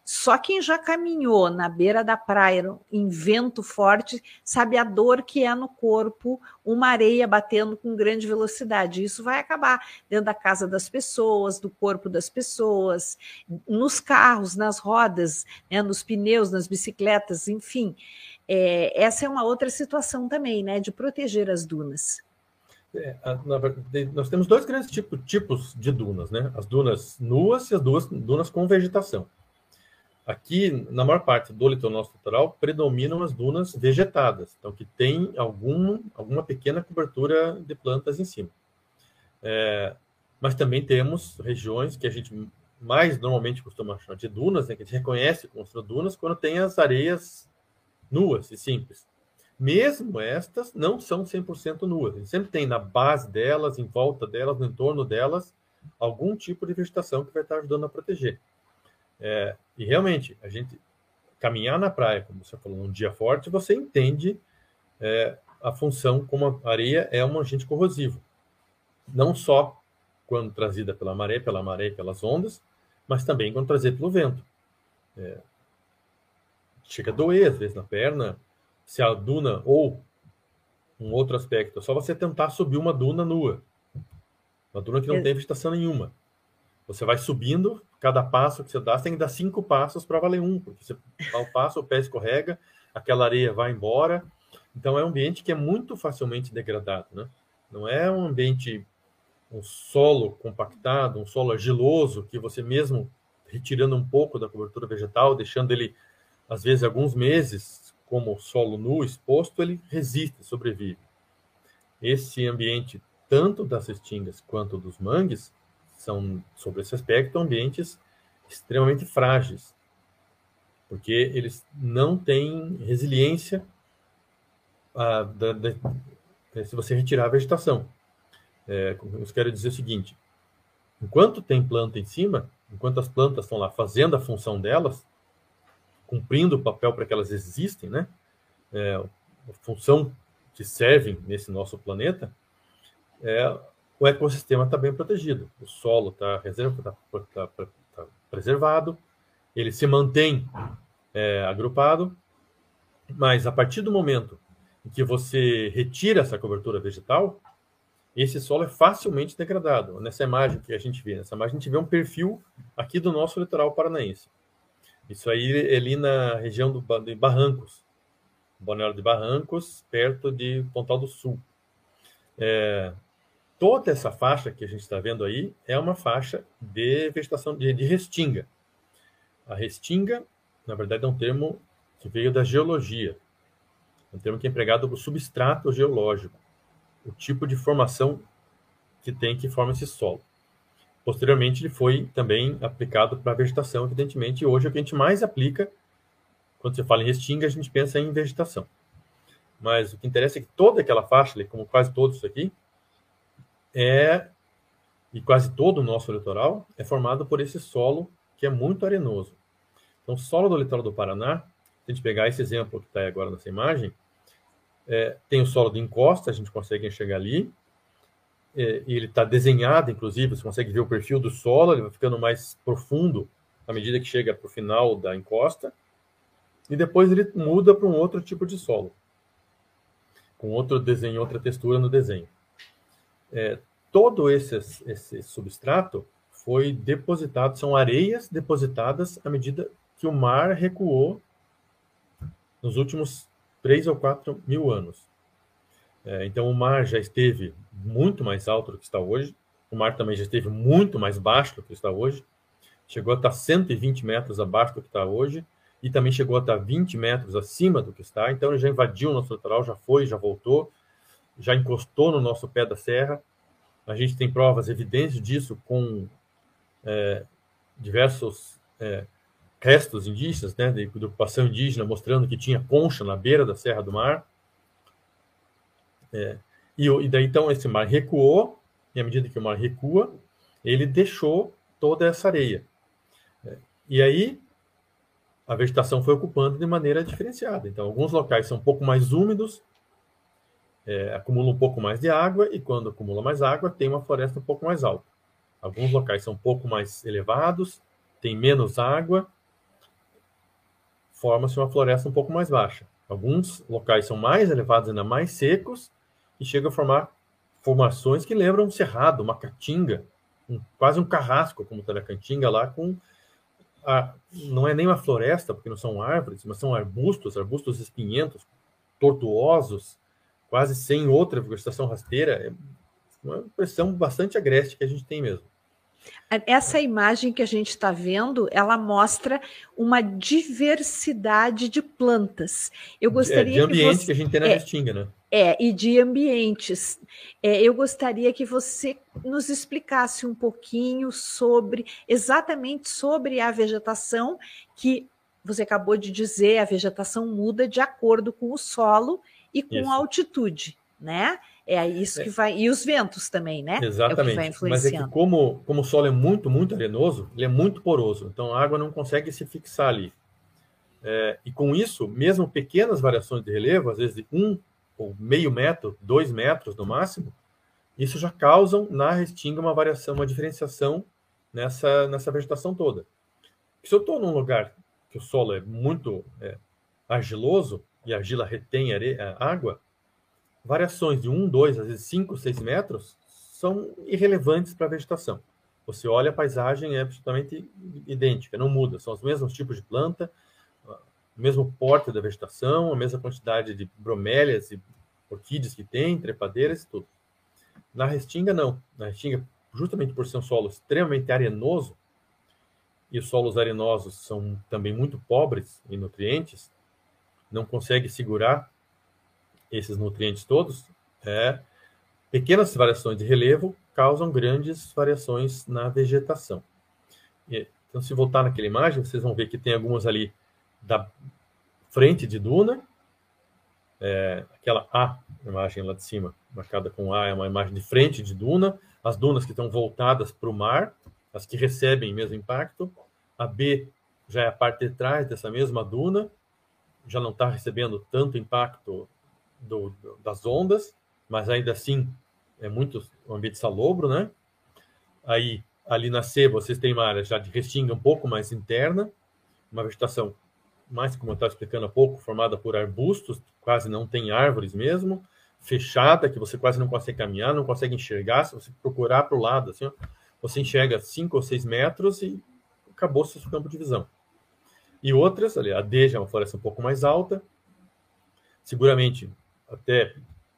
só quem já caminhou na beira da praia em vento forte sabe a dor que é no corpo uma areia batendo com grande velocidade. Isso vai acabar dentro da casa das pessoas, do corpo das pessoas, nos carros, nas rodas, né, nos pneus, nas bicicletas, enfim. É, essa é uma outra situação também, né, de proteger as dunas. É, nós temos dois grandes tipo, tipos de dunas, né? As dunas nuas e as duas, dunas com vegetação. Aqui, na maior parte do litoral litoral, predominam as dunas vegetadas, então que tem algum, alguma pequena cobertura de plantas em cima. É, mas também temos regiões que a gente mais normalmente costuma chamar de dunas, né, que a gente reconhece como dunas, quando tem as areias nuas e simples. Mesmo estas não são 100% nuas. A gente sempre tem na base delas, em volta delas, no entorno delas, algum tipo de vegetação que vai estar ajudando a proteger. É, e realmente, a gente caminhar na praia, como você falou, num dia forte, você entende é, a função como a areia é um agente corrosivo. Não só quando trazida pela maré, pela maré pelas ondas, mas também quando trazida pelo vento. É, chega a doer, às vezes, na perna, se a duna ou um outro aspecto, é só você tentar subir uma duna nua. Uma duna que não tem vegetação nenhuma. Você vai subindo, cada passo que você dá, você tem que dar cinco passos para valer um, porque você dá um passo, o pé escorrega, aquela areia vai embora. Então é um ambiente que é muito facilmente degradado, né? Não é um ambiente, um solo compactado, um solo argiloso, que você mesmo retirando um pouco da cobertura vegetal, deixando ele, às vezes, alguns meses como solo nu, exposto, ele resiste, sobrevive. Esse ambiente, tanto das restingas quanto dos mangues, são, sobre esse aspecto, ambientes extremamente frágeis, porque eles não têm resiliência a, da, da, se você retirar a vegetação. É, eu quero dizer o seguinte: enquanto tem planta em cima, enquanto as plantas estão lá fazendo a função delas, cumprindo o papel para que elas existem, né? É, a função que servem nesse nosso planeta, é, o ecossistema está bem protegido. O solo está tá, tá, tá preservado, ele se mantém é, agrupado, mas a partir do momento em que você retira essa cobertura vegetal, esse solo é facilmente degradado. Nessa imagem que a gente vê, nessa imagem a gente vê um perfil aqui do nosso litoral paranaense. Isso aí é ali na região do, de Barrancos, Balneário de Barrancos, perto de Pontal do Sul. É, toda essa faixa que a gente está vendo aí é uma faixa de vegetação de, de restinga. A restinga, na verdade, é um termo que veio da geologia, um termo que é empregado para o substrato geológico, o tipo de formação que tem que forma esse solo. Posteriormente, ele foi também aplicado para a vegetação, evidentemente, e hoje é o que a gente mais aplica. Quando você fala em restinga, a gente pensa em vegetação. Mas o que interessa é que toda aquela faixa, como quase todos aqui, é, e quase todo o nosso litoral, é formado por esse solo que é muito arenoso. Então, solo do litoral do Paraná, se a gente pegar esse exemplo que está agora nessa imagem, é, tem o solo de encosta, a gente consegue enxergar ali, é, e ele está desenhado, inclusive, você consegue ver o perfil do solo, ele vai ficando mais profundo à medida que chega para o final da encosta, e depois ele muda para um outro tipo de solo, com outro desenho, outra textura no desenho. É, todo esse, esse substrato foi depositado, são areias depositadas à medida que o mar recuou nos últimos 3 ou 4 mil anos. É, então, o mar já esteve muito mais alto do que está hoje. O mar também já esteve muito mais baixo do que está hoje. Chegou a estar 120 metros abaixo do que está hoje. E também chegou a estar 20 metros acima do que está. Então, ele já invadiu o nosso litoral, já foi, já voltou, já encostou no nosso pé da serra. A gente tem provas, evidências disso com é, diversos é, restos indígenas, né, de, de ocupação indígena, mostrando que tinha concha na beira da Serra do Mar. É, e, e, daí então esse mar recuou, e à medida que o mar recua, ele deixou toda essa areia. É, e aí a vegetação foi ocupando de maneira diferenciada. Então, alguns locais são um pouco mais úmidos, é, acumulam um pouco mais de água, e quando acumula mais água, tem uma floresta um pouco mais alta. Alguns locais são um pouco mais elevados, tem menos água, forma-se uma floresta um pouco mais baixa. Alguns locais são mais elevados, ainda mais secos, e chega a formar formações que lembram um cerrado, uma caatinga, um, quase um carrasco, como está na caatinga lá, com a, não é nem uma floresta, porque não são árvores, mas são arbustos, arbustos espinhentos, tortuosos, quase sem outra vegetação rasteira. É uma impressão bastante agreste que a gente tem mesmo. Essa imagem que a gente está vendo, ela mostra uma diversidade de plantas. Eu gostaria é, de ambientes que, você... que a gente tem na é, Restinga, né? É, e de ambientes. É, eu gostaria que você nos explicasse um pouquinho sobre, exatamente sobre a vegetação, que você acabou de dizer, a vegetação muda de acordo com o solo e com Isso. altitude, né? É isso que vai. E os ventos também, né? Exatamente. É Mas é que, como, como o solo é muito, muito arenoso, ele é muito poroso. Então a água não consegue se fixar ali. É, e com isso, mesmo pequenas variações de relevo, às vezes de um ou meio metro, dois metros no máximo, isso já causam na restinga uma variação, uma diferenciação nessa, nessa vegetação toda. Se eu estou num lugar que o solo é muito é, argiloso e a argila retém areia, água, variações de 1, 2, às vezes 5, 6 metros são irrelevantes para a vegetação. Você olha a paisagem é absolutamente idêntica, não muda, são os mesmos tipos de planta, o mesmo porte da vegetação, a mesma quantidade de bromélias e orquídeas que tem, trepadeiras e tudo. Na restinga, não. Na restinga, justamente por ser um solo extremamente arenoso, e os solos arenosos são também muito pobres em nutrientes, não consegue segurar esses nutrientes todos, é, pequenas variações de relevo causam grandes variações na vegetação. Então, se voltar naquela imagem, vocês vão ver que tem algumas ali da frente de duna, é, aquela A, imagem lá de cima, marcada com A, é uma imagem de frente de duna, as dunas que estão voltadas para o mar, as que recebem mesmo impacto, a B já é a parte de trás dessa mesma duna, já não está recebendo tanto impacto do, do, das ondas, mas ainda assim é muito um ambiente salobro, né? Aí, ali na C, vocês têm uma área já de restinga um pouco mais interna, uma vegetação mais, como eu estava explicando há pouco, formada por arbustos, quase não tem árvores mesmo, fechada, que você quase não consegue caminhar, não consegue enxergar. Se você procurar para o lado, assim, ó, você enxerga 5 ou 6 metros e acabou seu campo de visão. E outras, ali, a D já é uma floresta um pouco mais alta, seguramente até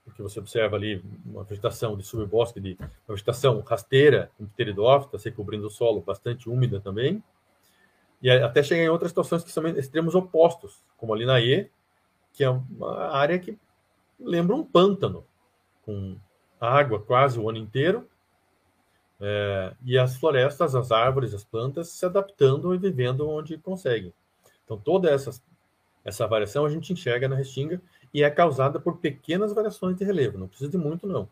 porque você observa ali uma vegetação de subbosque, de uma vegetação rasteira, com pteridófitas, recobrindo o solo, bastante úmida também. E até chega em outras situações que são extremos opostos, como ali na E, que é uma área que lembra um pântano, com água quase o ano inteiro, é, e as florestas, as árvores, as plantas se adaptando e vivendo onde conseguem. Então, toda essa, essa variação a gente enxerga na Restinga, e é causada por pequenas variações de relevo, não precisa de muito, não.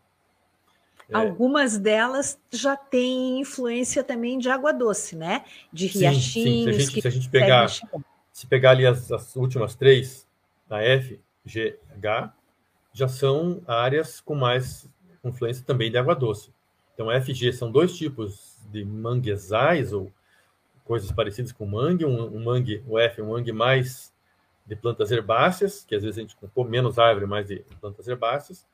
É... Algumas delas já têm influência também de água doce, né? De riachinhos. Sim, sim. Se, a gente, se a gente pegar, se pegar ali as, as últimas três, a F, G, H, já são áreas com mais influência também de água doce. Então, F e G são dois tipos de manguezais ou coisas parecidas com mangue. Um, um mangue, o F é um mangue mais de plantas herbáceas, que às vezes a gente com menos árvore, mais de plantas herbáceas.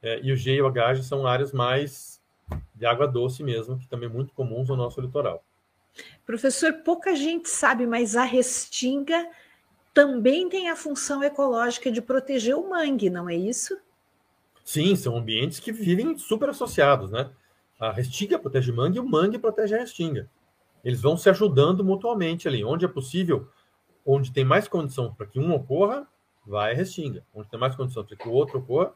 É, e o G e o H são áreas mais de água doce mesmo, que também é muito comuns no nosso litoral. Professor, pouca gente sabe, mas a restinga também tem a função ecológica de proteger o mangue, não é isso? Sim, são ambientes que vivem super associados, né? A restinga protege o mangue e o mangue protege a restinga. Eles vão se ajudando mutuamente ali. Onde é possível, onde tem mais condição para que um ocorra, vai a restinga. Onde tem mais condição para que o outro ocorra,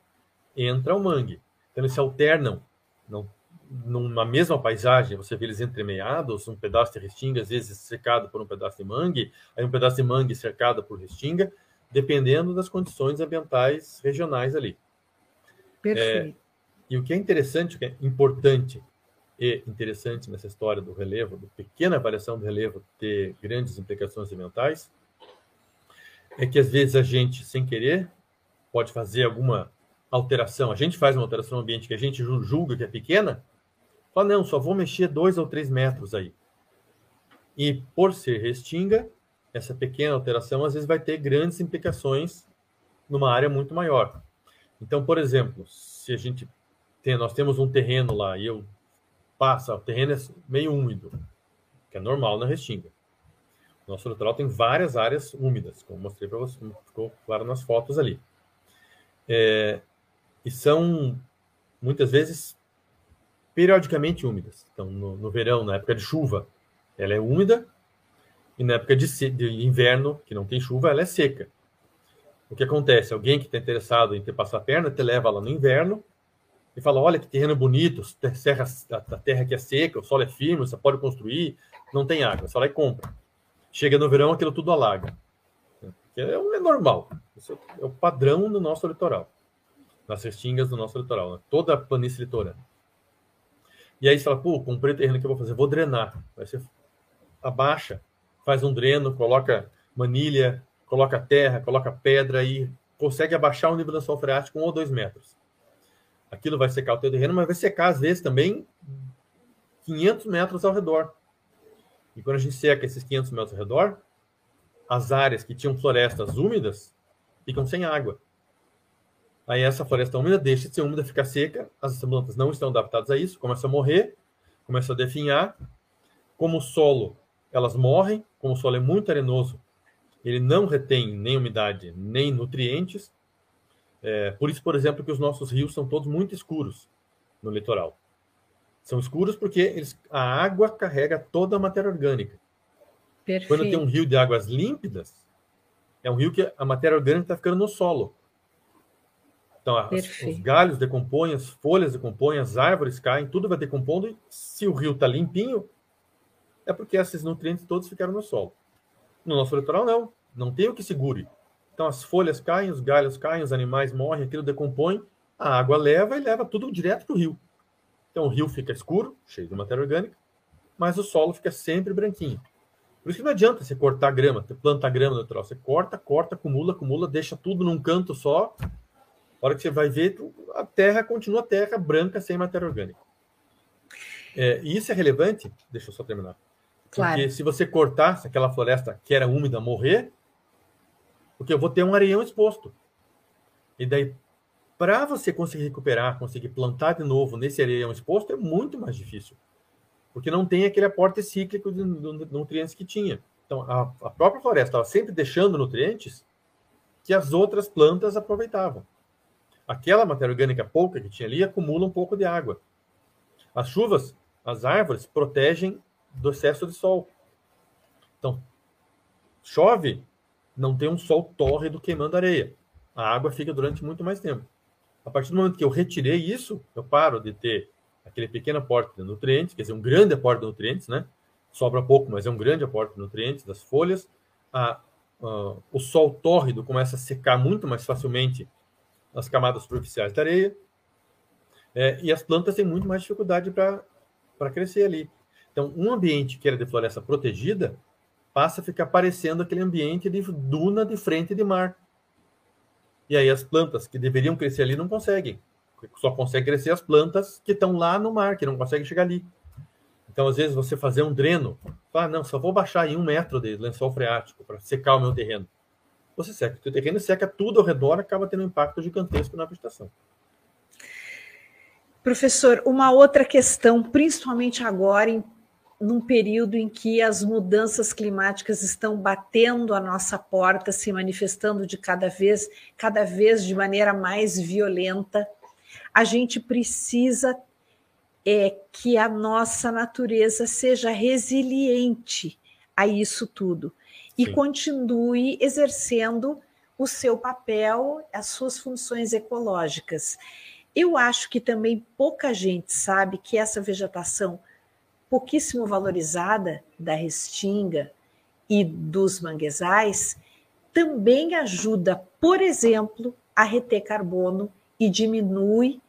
entra o mangue. Então eles se alternam. Não, numa mesma paisagem, você vê eles entremeados, um pedaço de restinga, às vezes cercado por um pedaço de mangue, aí um pedaço de mangue cercado por restinga, dependendo das condições ambientais regionais ali. Perfeito. É, e o que é interessante, o que é importante e interessante nessa história do relevo, da pequena variação do relevo ter grandes implicações ambientais, é que às vezes a gente, sem querer, pode fazer alguma alteração. A gente faz uma alteração no ambiente que a gente julga que é pequena, fala, não, só vou mexer dois ou três metros aí. E por ser restinga, essa pequena alteração às vezes vai ter grandes implicações numa área muito maior. Então, por exemplo, se a gente tem, nós temos um terreno lá e eu passa, o terreno é meio úmido, que é normal na Restinga. Nosso litoral tem várias áreas úmidas, como mostrei para você, ficou claro nas fotos ali. É, e são, muitas vezes, periodicamente úmidas. Então, no, no, verão, na época de chuva, ela é úmida, e na época de, de inverno, que não tem chuva, ela é seca. O que acontece? Alguém que está interessado em ter passaperna, te leva lá no inverno, e fala: olha que terreno bonito, terra, a terra aqui é seca, o solo é firme, você pode construir, não tem água, vai lá e compra. Chega no verão, aquilo tudo alaga. É, é normal, é o padrão do nosso litoral, nas restingas do nosso litoral, né? toda a planície litorânea. E aí você fala: pô, comprei o terreno que eu vou fazer, vou drenar. Aí você abaixa, faz um dreno, coloca manilha, coloca terra, coloca pedra e consegue abaixar o nível da sua freática um ou dois metros aquilo vai secar o teu terreno, mas vai secar, às vezes, também 500 metros ao redor. E quando a gente seca esses 500 metros ao redor, as áreas que tinham florestas úmidas ficam sem água. Aí essa floresta úmida deixa de ser úmida, fica seca, as plantas não estão adaptadas a isso, começam a morrer, começam a definhar. Como o solo, elas morrem, como o solo é muito arenoso, ele não retém nem umidade, nem nutrientes. É, por isso, por exemplo, que os nossos rios são todos muito escuros no litoral. São escuros porque eles, a água carrega toda a matéria orgânica. Perfeito. Quando tem um rio de águas límpidas, é um rio que a matéria orgânica está ficando no solo. Então, as, os galhos decompõem, as folhas decompõem, as árvores caem, tudo vai decompondo. E se o rio está limpinho, é porque esses nutrientes todos ficaram no solo. No nosso litoral, não. Não tem o que segure. Então, as folhas caem, os galhos caem, os animais morrem, aquilo decompõe, a água leva e leva tudo direto para o rio. Então, o rio fica escuro, cheio de matéria orgânica, mas o solo fica sempre branquinho. Por isso que não adianta você cortar grama, você planta grama no litoral. Você corta, corta, acumula, acumula, deixa tudo num canto só, a hora que você vai ver, a terra continua terra branca, sem matéria orgânica. É, e isso é relevante, deixa eu só terminar. Claro. Porque se você cortasse aquela floresta que era úmida morrer, porque eu vou ter um areião exposto. E daí, para você conseguir recuperar, conseguir plantar de novo nesse areião exposto, é muito mais difícil. Porque não tem aquele aporte cíclico de, nutrientes que tinha. Então, a, a própria floresta estava sempre deixando nutrientes que as outras plantas aproveitavam aquela matéria orgânica pouca que tinha ali acumula um pouco de água. As chuvas, as árvores protegem do excesso de sol. Então, chove, não tem um sol tórrido queimando areia. A água fica durante muito mais tempo. A partir do momento que eu retirei isso, eu paro de ter aquele pequeno aporte de nutrientes, quer dizer, um grande aporte de nutrientes, né? Sobra pouco, mas é um grande aporte de nutrientes das folhas. A, o sol tórrido começa a secar muito mais facilmente nas camadas superficiais da areia. É, e as plantas têm muito mais dificuldade para crescer ali. Então, um ambiente que era de floresta protegida passa a ficar parecendo aquele ambiente de duna de frente de mar. E aí as plantas que deveriam crescer ali não conseguem. Só conseguem crescer as plantas que estão lá no mar, que não conseguem chegar ali. Então, às vezes, você fazer um dreno, fala, não, só vou baixar em um metro de lençol freático para secar o meu terreno você seca. O terreno seca tudo ao redor, acaba tendo um impacto gigantesco na vegetação. Professor, uma outra questão, principalmente agora, em, num período em que as mudanças climáticas estão batendo a nossa porta, se manifestando de cada vez, cada vez de maneira mais violenta, a gente precisa é, que a nossa natureza seja resiliente a isso tudo e Sim. continue exercendo o seu papel, as suas funções ecológicas. Eu acho que também pouca gente sabe que essa vegetação pouquíssimo valorizada da restinga e dos manguezais também ajuda, por exemplo, a reter carbono e diminui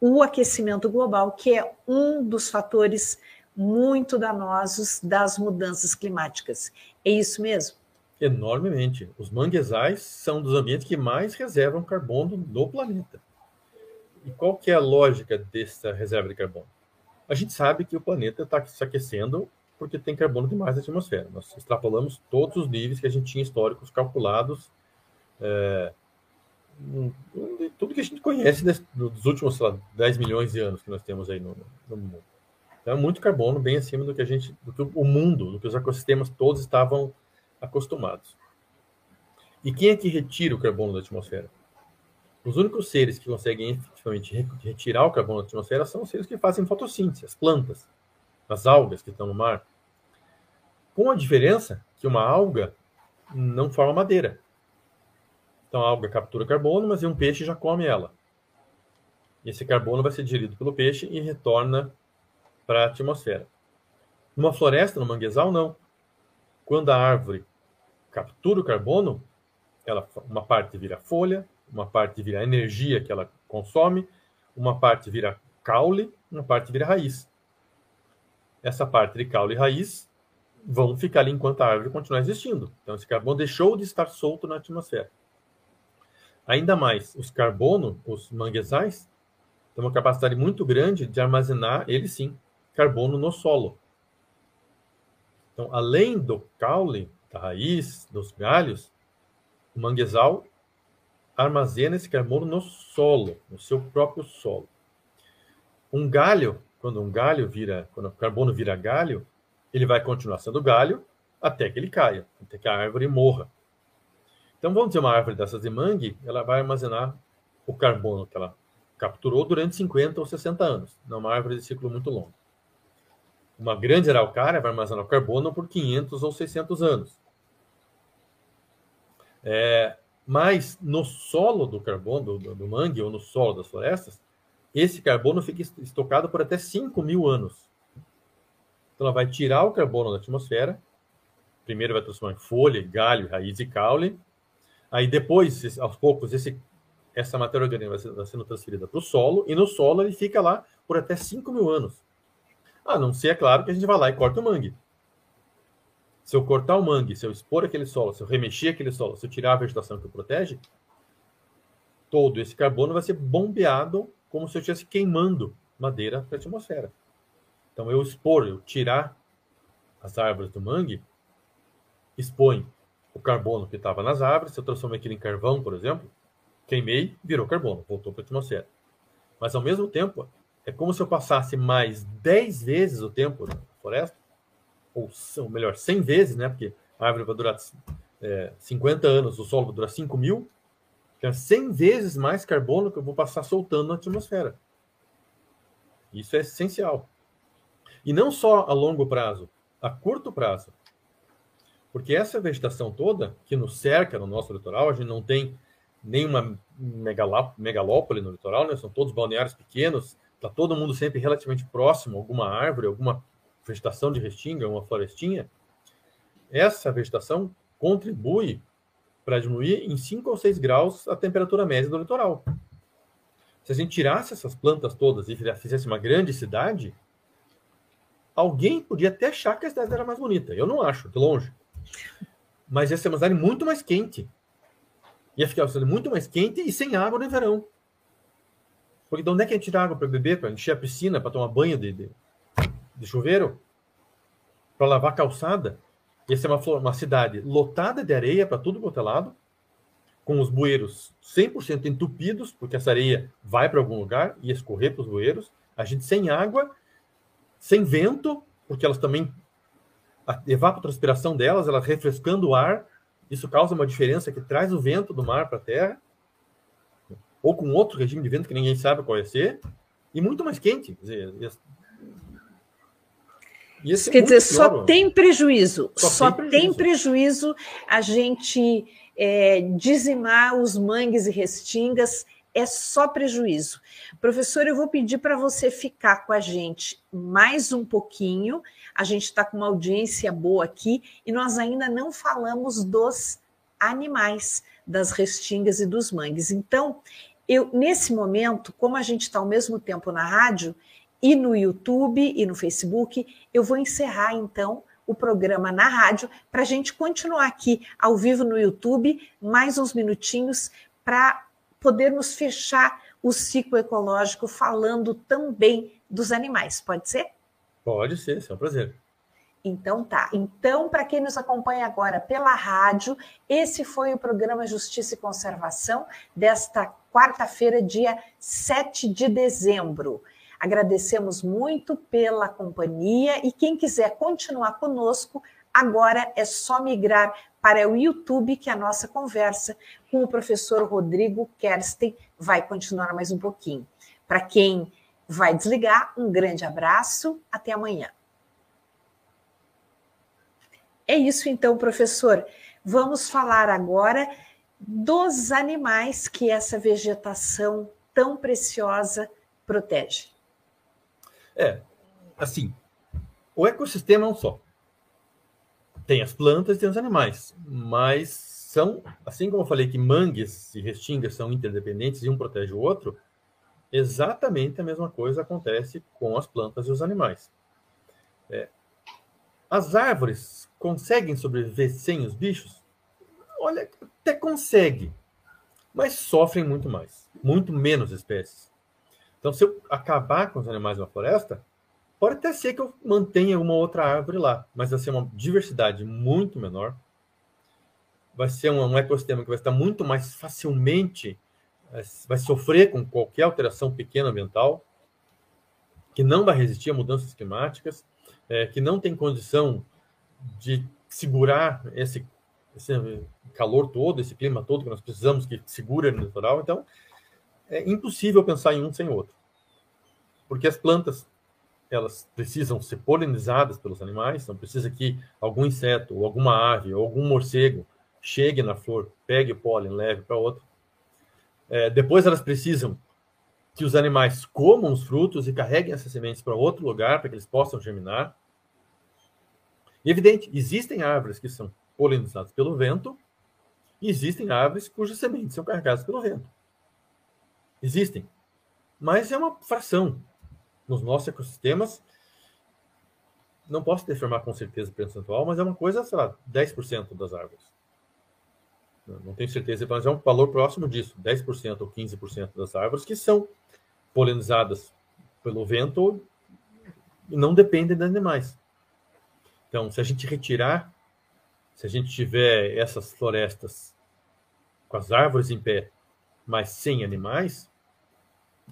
o aquecimento global, que é um dos fatores muito danosos das mudanças climáticas. É isso mesmo? Enormemente. Os manguezais são dos ambientes que mais reservam carbono no planeta. E qual que é a lógica dessa reserva de carbono? A gente sabe que o planeta está se aquecendo porque tem carbono demais na atmosfera. Nós extrapolamos todos os níveis que a gente tinha históricos calculados, é, tudo que a gente conhece dos últimos sei lá, 10 milhões de anos que nós temos aí no, no mundo. Então, é muito carbono, bem acima do que a gente, do que o mundo, do que os ecossistemas todos estavam acostumados. E quem é que retira o carbono da atmosfera? Os únicos seres que conseguem efetivamente retirar o carbono da atmosfera são os seres que fazem fotossíntese, as plantas, as algas que estão no mar. Com a diferença que uma alga não forma madeira. Então a alga captura carbono, mas um peixe já come ela. Esse carbono vai ser digerido pelo peixe e retorna para a atmosfera. Numa floresta, no manguezal, não. Quando a árvore captura o carbono, ela, uma parte vira folha, uma parte vira energia que ela consome, uma parte vira caule, uma parte vira raiz. Essa parte de caule e raiz vão ficar ali enquanto a árvore continuar existindo. Então, esse carbono deixou de estar solto na atmosfera. Ainda mais, os carbono, os manguezais, têm uma capacidade muito grande de armazenar, ele sim, carbono no solo. Então, além do caule, da raiz, dos galhos, o manguezal armazena esse carbono no solo, no seu próprio solo. Um galho, quando um galho vira, quando o carbono vira galho, ele vai continuar sendo galho até que ele caia, até que a árvore morra. Então, vamos dizer, uma árvore dessas de mangue, ela vai armazenar o carbono que ela capturou durante 50 ou 60 anos, não uma árvore de ciclo muito longo. Uma grande araucária vai armazenar o carbono por 500 ou 600 anos. É, mas no solo do carbono, do, do, mangue, ou no solo das florestas, esse carbono fica estocado por até 5 mil anos. Então ela vai tirar o carbono da atmosfera, primeiro vai transformar em folha, galho, raiz e caule, aí depois, aos poucos, esse, essa matéria orgânica vai sendo transferida para o solo, e no solo ele fica lá por até 5 mil anos. A não ser, é claro, que a gente vai lá e corta o mangue. Se eu cortar o mangue, se eu expor aquele solo, se eu remexer aquele solo, se eu tirar a vegetação que o protege, todo esse carbono vai ser bombeado como se eu estivesse queimando madeira para a atmosfera. Então, eu expor, eu tirar as árvores do mangue, expõe o carbono que estava nas árvores, se eu transformei aquilo em carvão, por exemplo, queimei, virou carbono, voltou para a atmosfera. Mas, ao mesmo tempo, é como se eu passasse mais 10 vezes o tempo na floresta, ou, ou melhor, 100 vezes, né? Porque a árvore vai durar é, 50 anos, o solo vai durar 5 mil, é 100 vezes mais carbono que eu vou passar soltando na atmosfera. Isso é essencial. E não só a longo prazo, a curto prazo. Porque essa vegetação toda que nos cerca no nosso litoral, a gente não tem nenhuma megalópole no litoral, né? são todos balneários pequenos, está todo mundo sempre relativamente próximo, alguma árvore, alguma vegetação de restinga, uma florestinha, essa vegetação contribui para diminuir em 5 ou 6 graus a temperatura média do litoral. Se a gente tirasse essas plantas todas e fizesse uma grande cidade, alguém podia até achar que a cidade era mais bonita. Eu não acho, de longe. Mas ia ser uma cidade muito mais quente. Ia ficar uma cidade muito mais quente e sem água no verão. Porque de onde é que a gente tira água para beber, para encher a piscina, para tomar banho de, de, de chuveiro, para lavar calçada. Essa é uma, uma cidade lotada de areia para tudo quanto é lado, com os bueiros 100% entupidos, porque essa areia vai para algum lugar e escorrer para os bueiros. A gente sem água, sem vento, porque elas também a evapotranspiração delas, elas refrescando o ar, isso causa uma diferença que traz o vento do mar para a terra, ou com outro regime de vento que ninguém sabe qual é ser, e muito mais quente. Dizer, quer dizer, só tem prejuízo, só, só tem, prejuízo. tem, prejuízo. a gente é, dizimar os mangues e restingas, é só prejuízo. Professor, eu vou pedir para você ficar com a gente mais um pouquinho. A gente está com uma audiência boa aqui e nós ainda não falamos dos animais, das restingas e dos mangues. Então, eu nesse momento, como a gente está ao mesmo tempo na rádio, e no YouTube e no Facebook. Eu vou encerrar então o programa na rádio para a gente continuar aqui ao vivo no YouTube mais uns minutinhos para podermos fechar o ciclo ecológico falando também dos animais. Pode ser? Pode ser, é um prazer. Então tá. Então, para quem nos acompanha agora pela rádio, esse foi o programa Justiça e Conservação desta quarta-feira, dia 7 de dezembro. Agradecemos muito pela companhia e quem quiser continuar conosco, agora é só migrar para o YouTube, que a nossa conversa com o professor Rodrigo Kersten vai continuar mais um pouquinho. Para quem vai desligar, um grande abraço, até amanhã. É isso então, professor. Vamos falar agora dos animais que essa vegetação tão preciosa protege. É, assim, o ecossistema é um só. Tem as plantas e tem os animais, mas são, assim como eu falei que mangues e restingas são interdependentes e um protege o outro, exatamente a mesma coisa acontece com as plantas e os animais. É, as árvores conseguem sobreviver sem os bichos? Olha, até consegue, mas sofrem muito mais, muito menos espécies. Então, se eu acabar com os animais na floresta, pode até ser que eu mantenha uma outra árvore lá, mas vai ser uma diversidade muito menor, vai ser um, um ecossistema que vai estar muito mais facilmente, eh, vai sofrer com qualquer alteração pequena ambiental, que não vai resistir a mudanças climáticas, é, que não tem condição de segurar esse, esse calor todo, esse clima todo que nós precisamos que segure no litoral. Então, é impossível pensar em um sem o outro. Porque as plantas, elas precisam ser polinizadas pelos animais, então precisa que algum inseto, ou alguma ave, ou algum morcego chegue na flor, pegue o pólen, leve para outro. É, depois elas precisam que os animais comam os frutos e carreguem essas sementes para outro lugar para que eles possam germinar. Evidente, existem árvores que são polinizadas pelo vento e existem árvores cujas sementes são carregadas pelo vento. Existem. Mas é uma fração. Nos nossos ecossistemas, não posso afirmar com certeza percentual, mas é uma coisa, sei lá, 10% das árvores. Não tenho certeza, mas é um valor próximo disso, 10% ou 15% das árvores que são polinizadas pelo vento e não dependem de animais. Então, se a gente retirar, se a gente tiver essas florestas com as árvores em pé, mas sem animais,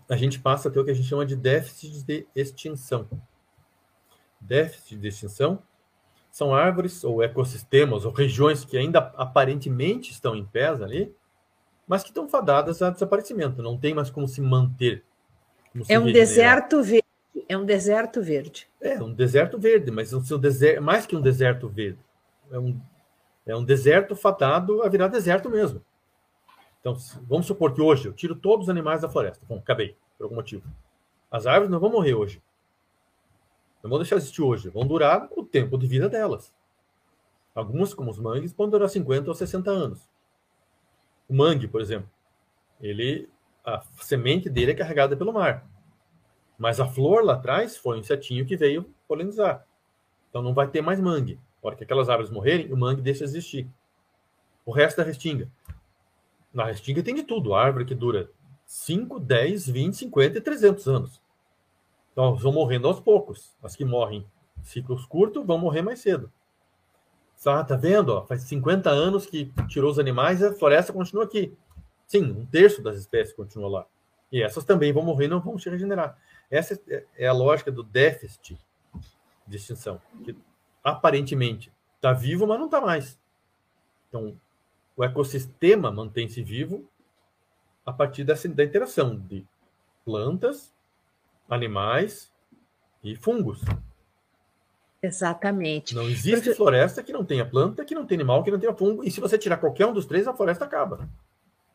a gente passa a ter o que a gente chama de déficit de extinção. Déficit de extinção são árvores ou ecossistemas ou regiões que ainda aparentemente estão em pé ali, mas que estão fadadas a desaparecimento, não tem mais como se manter é um deserto verde. É um deserto verde. É um deserto verde, mas um seu deserto, mais que um deserto verde. É um, é um deserto fatado a virar deserto mesmo. Então, vamos supor que hoje eu tiro todos os animais da floresta. Bom, acabei, por algum motivo. As árvores não vão morrer hoje. Não vão deixar de existir hoje. Vão durar o tempo de vida delas. Algumas, como os mangues, podem durar 50 ou 60 anos. O mangue, por exemplo, ele a semente dele é carregada pelo mar. Mas a flor lá atrás foi um insetinho que veio polinizar. Então não vai ter mais mangue. A hora que aquelas árvores morrerem, o mangue deixa de existir. O resto da restinga. Na restinga tem de tudo. Árvore que dura 5, 10, 20, 50 e 300 anos. Então vão morrendo aos poucos. As que morrem ciclos curtos vão morrer mais cedo. Ah, tá vendo? Ó, faz 50 anos que tirou os animais e a floresta continua aqui. Sim, um terço das espécies continua lá. E essas também vão morrer não vão se regenerar. Essa é a lógica do déficit de extinção, que aparentemente está vivo, mas não está mais. Então, o ecossistema mantém-se vivo a partir dessa, da interação de plantas, animais e fungos. Exatamente. Não existe Porque... floresta que não tenha planta, que não tenha animal, que não tenha fungo. E se você tirar qualquer um dos três, a floresta acaba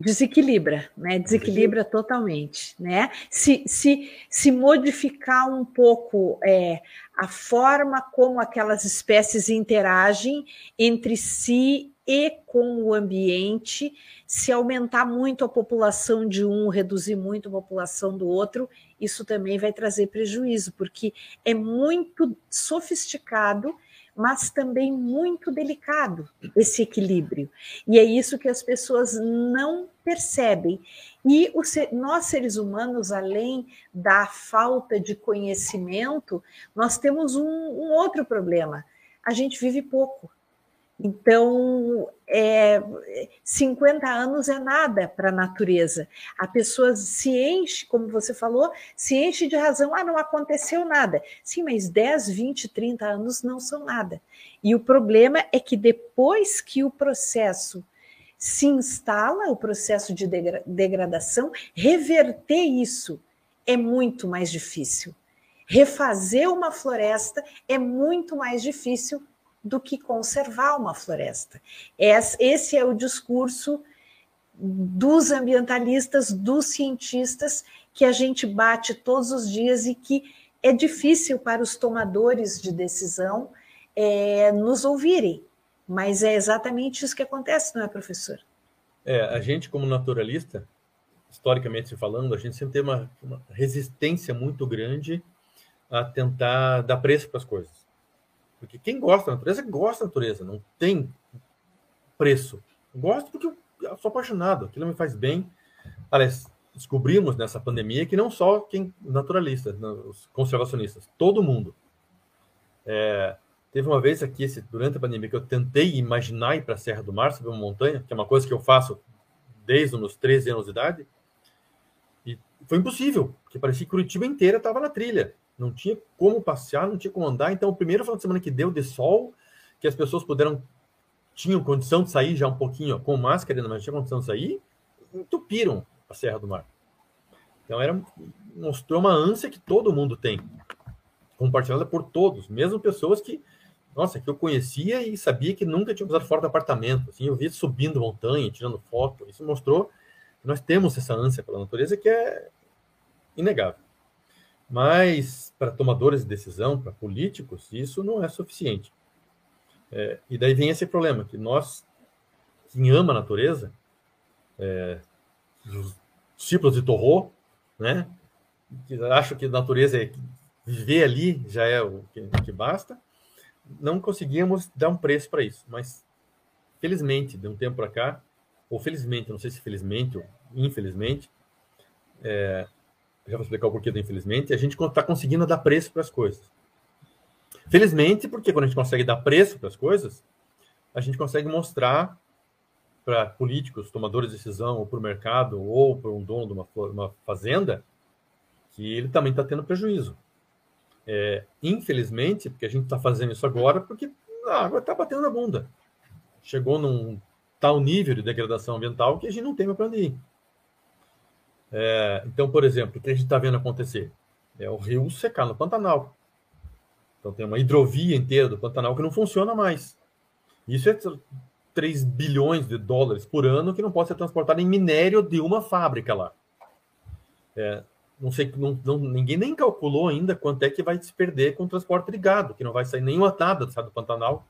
desequilibra, né? Desequilibra totalmente, né? Se, se, se modificar um pouco é, a forma como aquelas espécies interagem entre si e com o ambiente, se aumentar muito a população de um, reduzir muito a população do outro, isso também vai trazer prejuízo, porque é muito sofisticado mas também muito delicado esse equilíbrio. E é isso que as pessoas não percebem. E nós, seres humanos, além da falta de conhecimento, nós temos um, um outro problema: a gente vive pouco. Então, é, 50 anos é nada para a natureza. A pessoa se enche, como você falou, se enche de razão. Ah, não aconteceu nada. Sim, mas 10, 20, 30 anos não são nada. E o problema é que depois que o processo se instala, o processo de degradação, reverter isso é muito mais difícil. Refazer uma floresta é muito mais difícil do que conservar uma floresta. Esse é o discurso dos ambientalistas, dos cientistas, que a gente bate todos os dias e que é difícil para os tomadores de decisão é, nos ouvirem. Mas é exatamente isso que acontece, não é, professor? É, a gente, como naturalista, historicamente falando, a gente sempre tem uma, uma resistência muito grande a tentar dar preço para as coisas. Porque quem gosta da natureza, gosta da natureza, não tem preço. Gosto porque eu sou apaixonado, aquilo me faz bem. Aliás, descobrimos nessa pandemia que não só quem naturalistas, os conservacionistas, todo mundo. É, Teve uma vez aqui, durante a pandemia, que eu tentei imaginar ir para a Serra do Mar, subir uma montanha, que é uma coisa que eu faço desde os meus 13 anos de idade. E foi impossível, porque parecia que Curitiba inteira estava na trilha. Não tinha como passear, não tinha como andar. Então, o primeiro final de semana que deu de sol, que as pessoas puderam, tinham condição de sair já um pouquinho ó, com máscara, mas tinha condição de sair, entupiram a Serra do Mar. Então, era, mostrou uma ânsia que todo mundo tem, compartilhada por todos, mesmo pessoas que nossa, que eu conhecia e sabia que nunca tinha usado fora do apartamento. Assim, eu via subindo montanha, tirando foto. Isso mostrou que nós temos essa ânsia pela natureza que é inegável. Mas para tomadores de decisão, para políticos, isso não é suficiente. É, e daí vem esse problema, que nós, quem ama a natureza, é, os discípulos de Torro, né, que acham que a natureza é viver ali já é o que, que basta, não conseguíamos dar um preço para isso, mas felizmente, de um tempo para cá, ou felizmente, não sei se felizmente ou infelizmente, é, já vou explicar o porquê do infelizmente, a gente está conseguindo dar preço para as coisas. Felizmente, porque quando a gente consegue dar preço para as coisas, a gente consegue mostrar para políticos, tomadores de decisão, ou para o mercado, ou para um dono de uma, uma fazenda, que ele também está tendo prejuízo. É, infelizmente, porque a gente está fazendo isso agora, porque a água está batendo na bunda. Chegou num tal nível de degradação ambiental que a gente não tem mais para onde ir. É, então, por exemplo, o que a gente está vendo acontecer? É o rio secar no Pantanal. Então, tem uma hidrovia inteira do Pantanal que não funciona mais. Isso é 3 bilhões de dólares por ano que não pode ser transportado em minério de uma fábrica lá. É, não sei, não, não, ninguém nem calculou ainda quanto é que vai se perder com o transporte de gado, que não vai sair nenhuma nada do do Pantanal.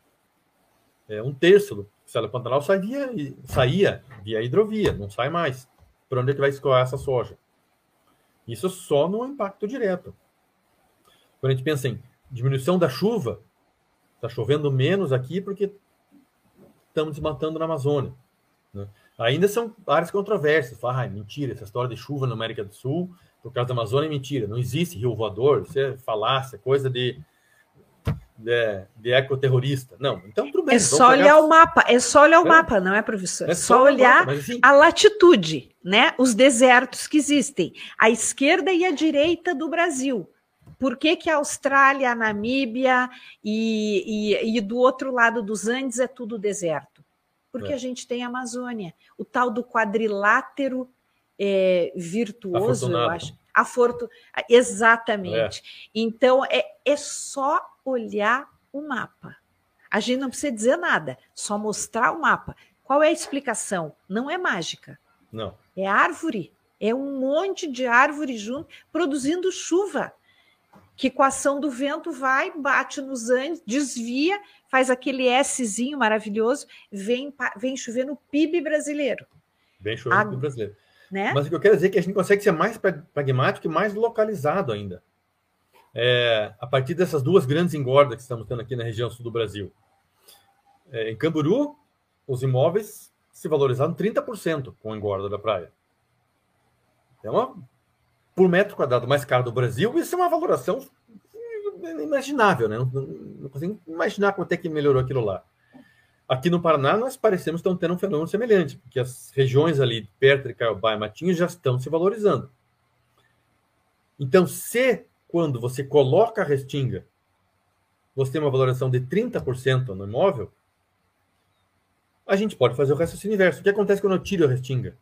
É, um terço do estado do Pantanal saía, saía via hidrovia, não sai mais. Por onde é que vai escoar essa soja? Isso só no impacto direto. Quando a gente pensa em diminuição da chuva, está chovendo menos aqui porque estamos desmatando na Amazônia. Né? Ainda são áreas controversas. Fala, ah, mentira, essa história de chuva na América do Sul por causa da Amazônia é mentira. Não existe rio voador, isso é falácia, coisa de, de, de ecoterrorista. Não, então tudo bem. É só olhar o mapa, é só olhar o é. mapa, não é, professor? É só, só olhar mapa, assim, a latitude, né? Os desertos que existem, a esquerda e a direita do Brasil. Por que, que a Austrália, a Namíbia e, e, e do outro lado dos Andes é tudo deserto? Porque é. a gente tem a Amazônia, o tal do quadrilátero é, virtuoso, Afortunado. eu acho. Aforto... Exatamente. É. Então, é, é só olhar o mapa. A gente não precisa dizer nada, só mostrar o mapa. Qual é a explicação? Não é mágica. Não. É árvore. É um monte de árvore junto, produzindo chuva. Que com a ação do vento vai, bate nos Andes, desvia, faz aquele Szinho maravilhoso, vem, vem chover no PIB brasileiro. Vem chover no PIB brasileiro. Né? Mas o que eu quero dizer é que a gente consegue ser mais pragmático e mais localizado ainda. É, a partir dessas duas grandes engordas que estamos tendo aqui na região sul do Brasil. É, em Camburu, os imóveis se valorizaram 30% com a engorda da praia. É uma por metro quadrado mais caro do Brasil, isso é uma valoração inimaginável, né? Não, não consigo imaginar quanto é que melhorou aquilo lá. Aqui no Paraná, nós parecemos estar tendo um fenômeno semelhante, porque as regiões ali perto de Caiobá e Matinhos já estão se valorizando. Então, se quando você coloca a restinga, você tem uma valorização de 30% no imóvel, a gente pode fazer o raciocínio inverso. O que acontece quando eu tiro a restinga?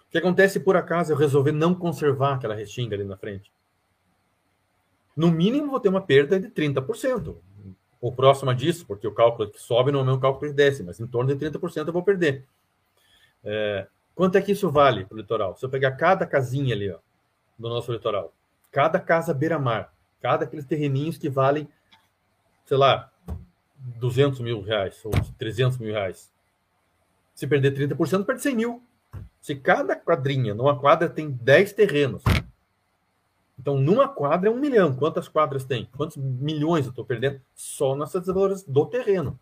O que acontece por acaso eu resolver não conservar aquela restinga ali na frente? No mínimo, vou ter uma perda de 30% ou próxima disso, porque o cálculo que sobe não é o mesmo cálculo que desce, mas em torno de 30% eu vou perder. É, quanto é que isso vale para o litoral? Se eu pegar cada casinha ali ó, do nosso litoral, cada casa beira-mar, cada aqueles terreninhos que valem, sei lá, 200 mil reais ou 300 mil reais. Se perder 30%, perde 100 mil. Se cada quadrinha, numa quadra, tem 10 terrenos, então, numa quadra é um milhão. Quantas quadras tem? Quantos milhões eu estou perdendo? Só nessas desvalorizações do terreno.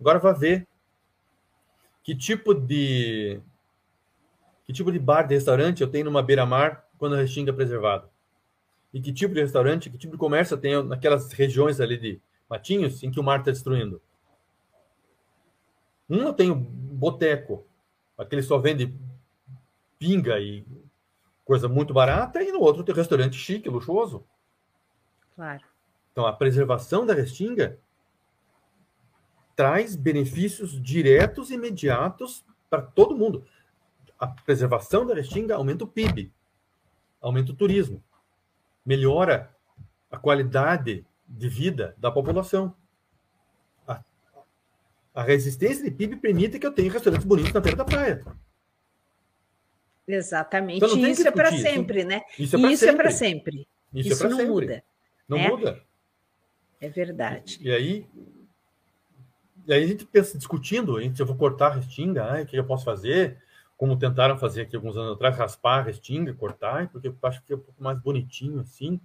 Agora vai ver que tipo de que tipo de bar de restaurante eu tenho numa beira-mar quando a restinga é preservada. E que tipo de restaurante, que tipo de comércio eu tenho naquelas regiões ali de matinhos em que o mar está destruindo. Um eu tenho boteco, aquele só vende pinga e coisa muito barata, e no outro tem restaurante chique, luxuoso. Claro. Então, a preservação da restinga traz benefícios diretos e imediatos para todo mundo. A preservação da restinga aumenta o PIB, aumenta o turismo, melhora a qualidade de vida da população. A, a resistência de PIB permite que eu tenha restaurantes bonitos na beira da praia. Exatamente. Então, isso é para sempre, né? Isso é para sempre. sempre. Isso, isso é não sempre. muda. Não né? muda. É verdade. E, e, aí, e aí a gente pensa, discutindo, a gente, eu vou cortar a restinga, ai, o que eu posso fazer? Como tentaram fazer aqui alguns anos atrás, raspar a restinga, cortar, porque eu acho que é um pouco mais bonitinho assim.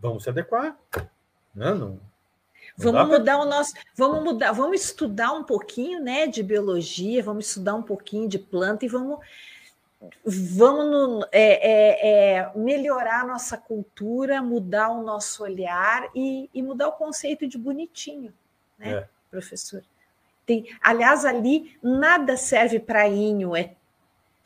Vamos se adequar. Né? Não, não Vamos mudar pra... o nosso, vamos mudar, vamos estudar um pouquinho, né, de biologia, vamos estudar um pouquinho de planta e vamos, vamos no, é, é, é, melhorar a nossa cultura, mudar o nosso olhar e, e mudar o conceito de bonitinho, né, É. professor? Tem, aliás, ali nada serve para inho, é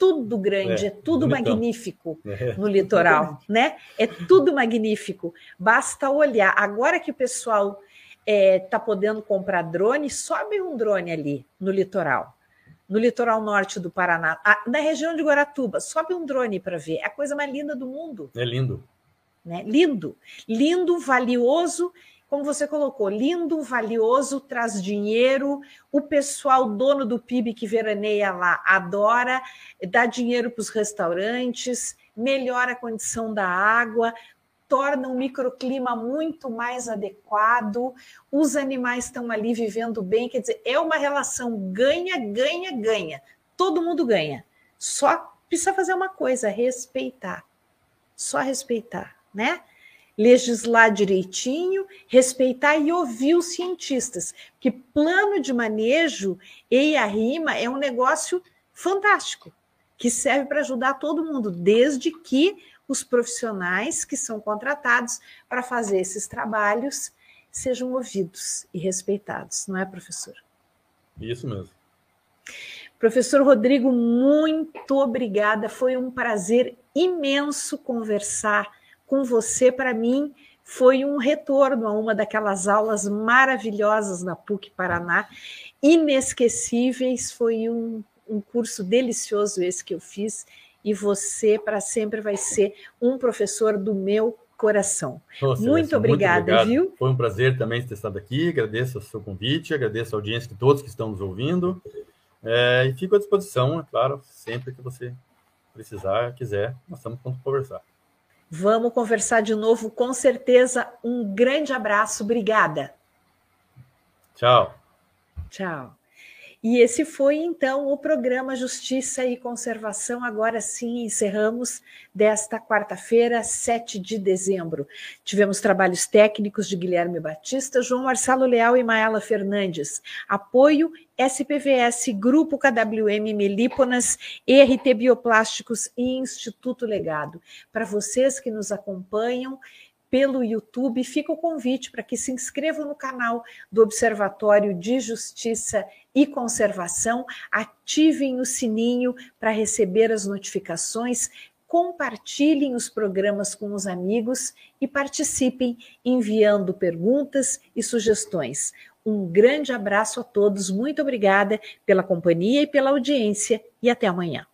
tudo grande, É, é, tudo bonitão. magnífico É. no litoral, né? É tudo magnífico. Basta olhar. Agora que o pessoal está podendo comprar drone, sobe um drone ali no litoral, no litoral norte do Paraná, na região de Guaratuba, sobe um drone para ver. É a coisa mais linda do mundo É lindo. né? Lindo, lindo, valioso, como você colocou, lindo, valioso, traz dinheiro. O pessoal dono do PIB que veraneia lá adora, dá dinheiro para os restaurantes, melhora a condição da água, torna o microclima muito mais adequado. Os animais estão ali vivendo bem, quer dizer, é uma relação ganha, ganha, ganha. Todo mundo ganha. Só precisa fazer uma coisa, respeitar só respeitar, né? Legislar direitinho, respeitar e ouvir os cientistas, que plano de manejo e a rima é um negócio fantástico, que serve para ajudar todo mundo, desde que os profissionais que são contratados para fazer esses trabalhos sejam ouvidos e respeitados, não é, professor? Isso mesmo. Professor Rodrigo, muito obrigada. Foi um prazer imenso conversar com você. Para mim, foi um retorno a uma daquelas aulas maravilhosas na PUC Paraná, inesquecíveis. Foi um, um curso delicioso esse que eu fiz. E você, para sempre, vai ser um professor do meu coração. Celeste, muito obrigada, obrigado. viu? Foi um prazer também ter estado aqui. Agradeço o seu convite, agradeço a audiência de todos que estão nos ouvindo. É, e fico à disposição, é claro, sempre que você precisar, quiser, nós estamos prontos para conversar. Vamos conversar de novo, com certeza. Um grande abraço, obrigada. Tchau. Tchau. E esse foi então o programa Justiça e Conservação. Agora sim, encerramos desta quarta-feira, 7 de dezembro. Tivemos trabalhos técnicos de Guilherme Batista, João Marcelo Leal e Maela Fernandes. Apoio SPVS, Grupo KWM Melíponas, ERT Bioplásticos e Instituto Legado. Para vocês que nos acompanham, pelo YouTube, fica o convite para que se inscrevam no canal do Observatório de Justiça e Conservação, ativem o sininho para receber as notificações, compartilhem os programas com os amigos e participem enviando perguntas e sugestões. Um grande abraço a todos, muito obrigada pela companhia e pela audiência e até amanhã.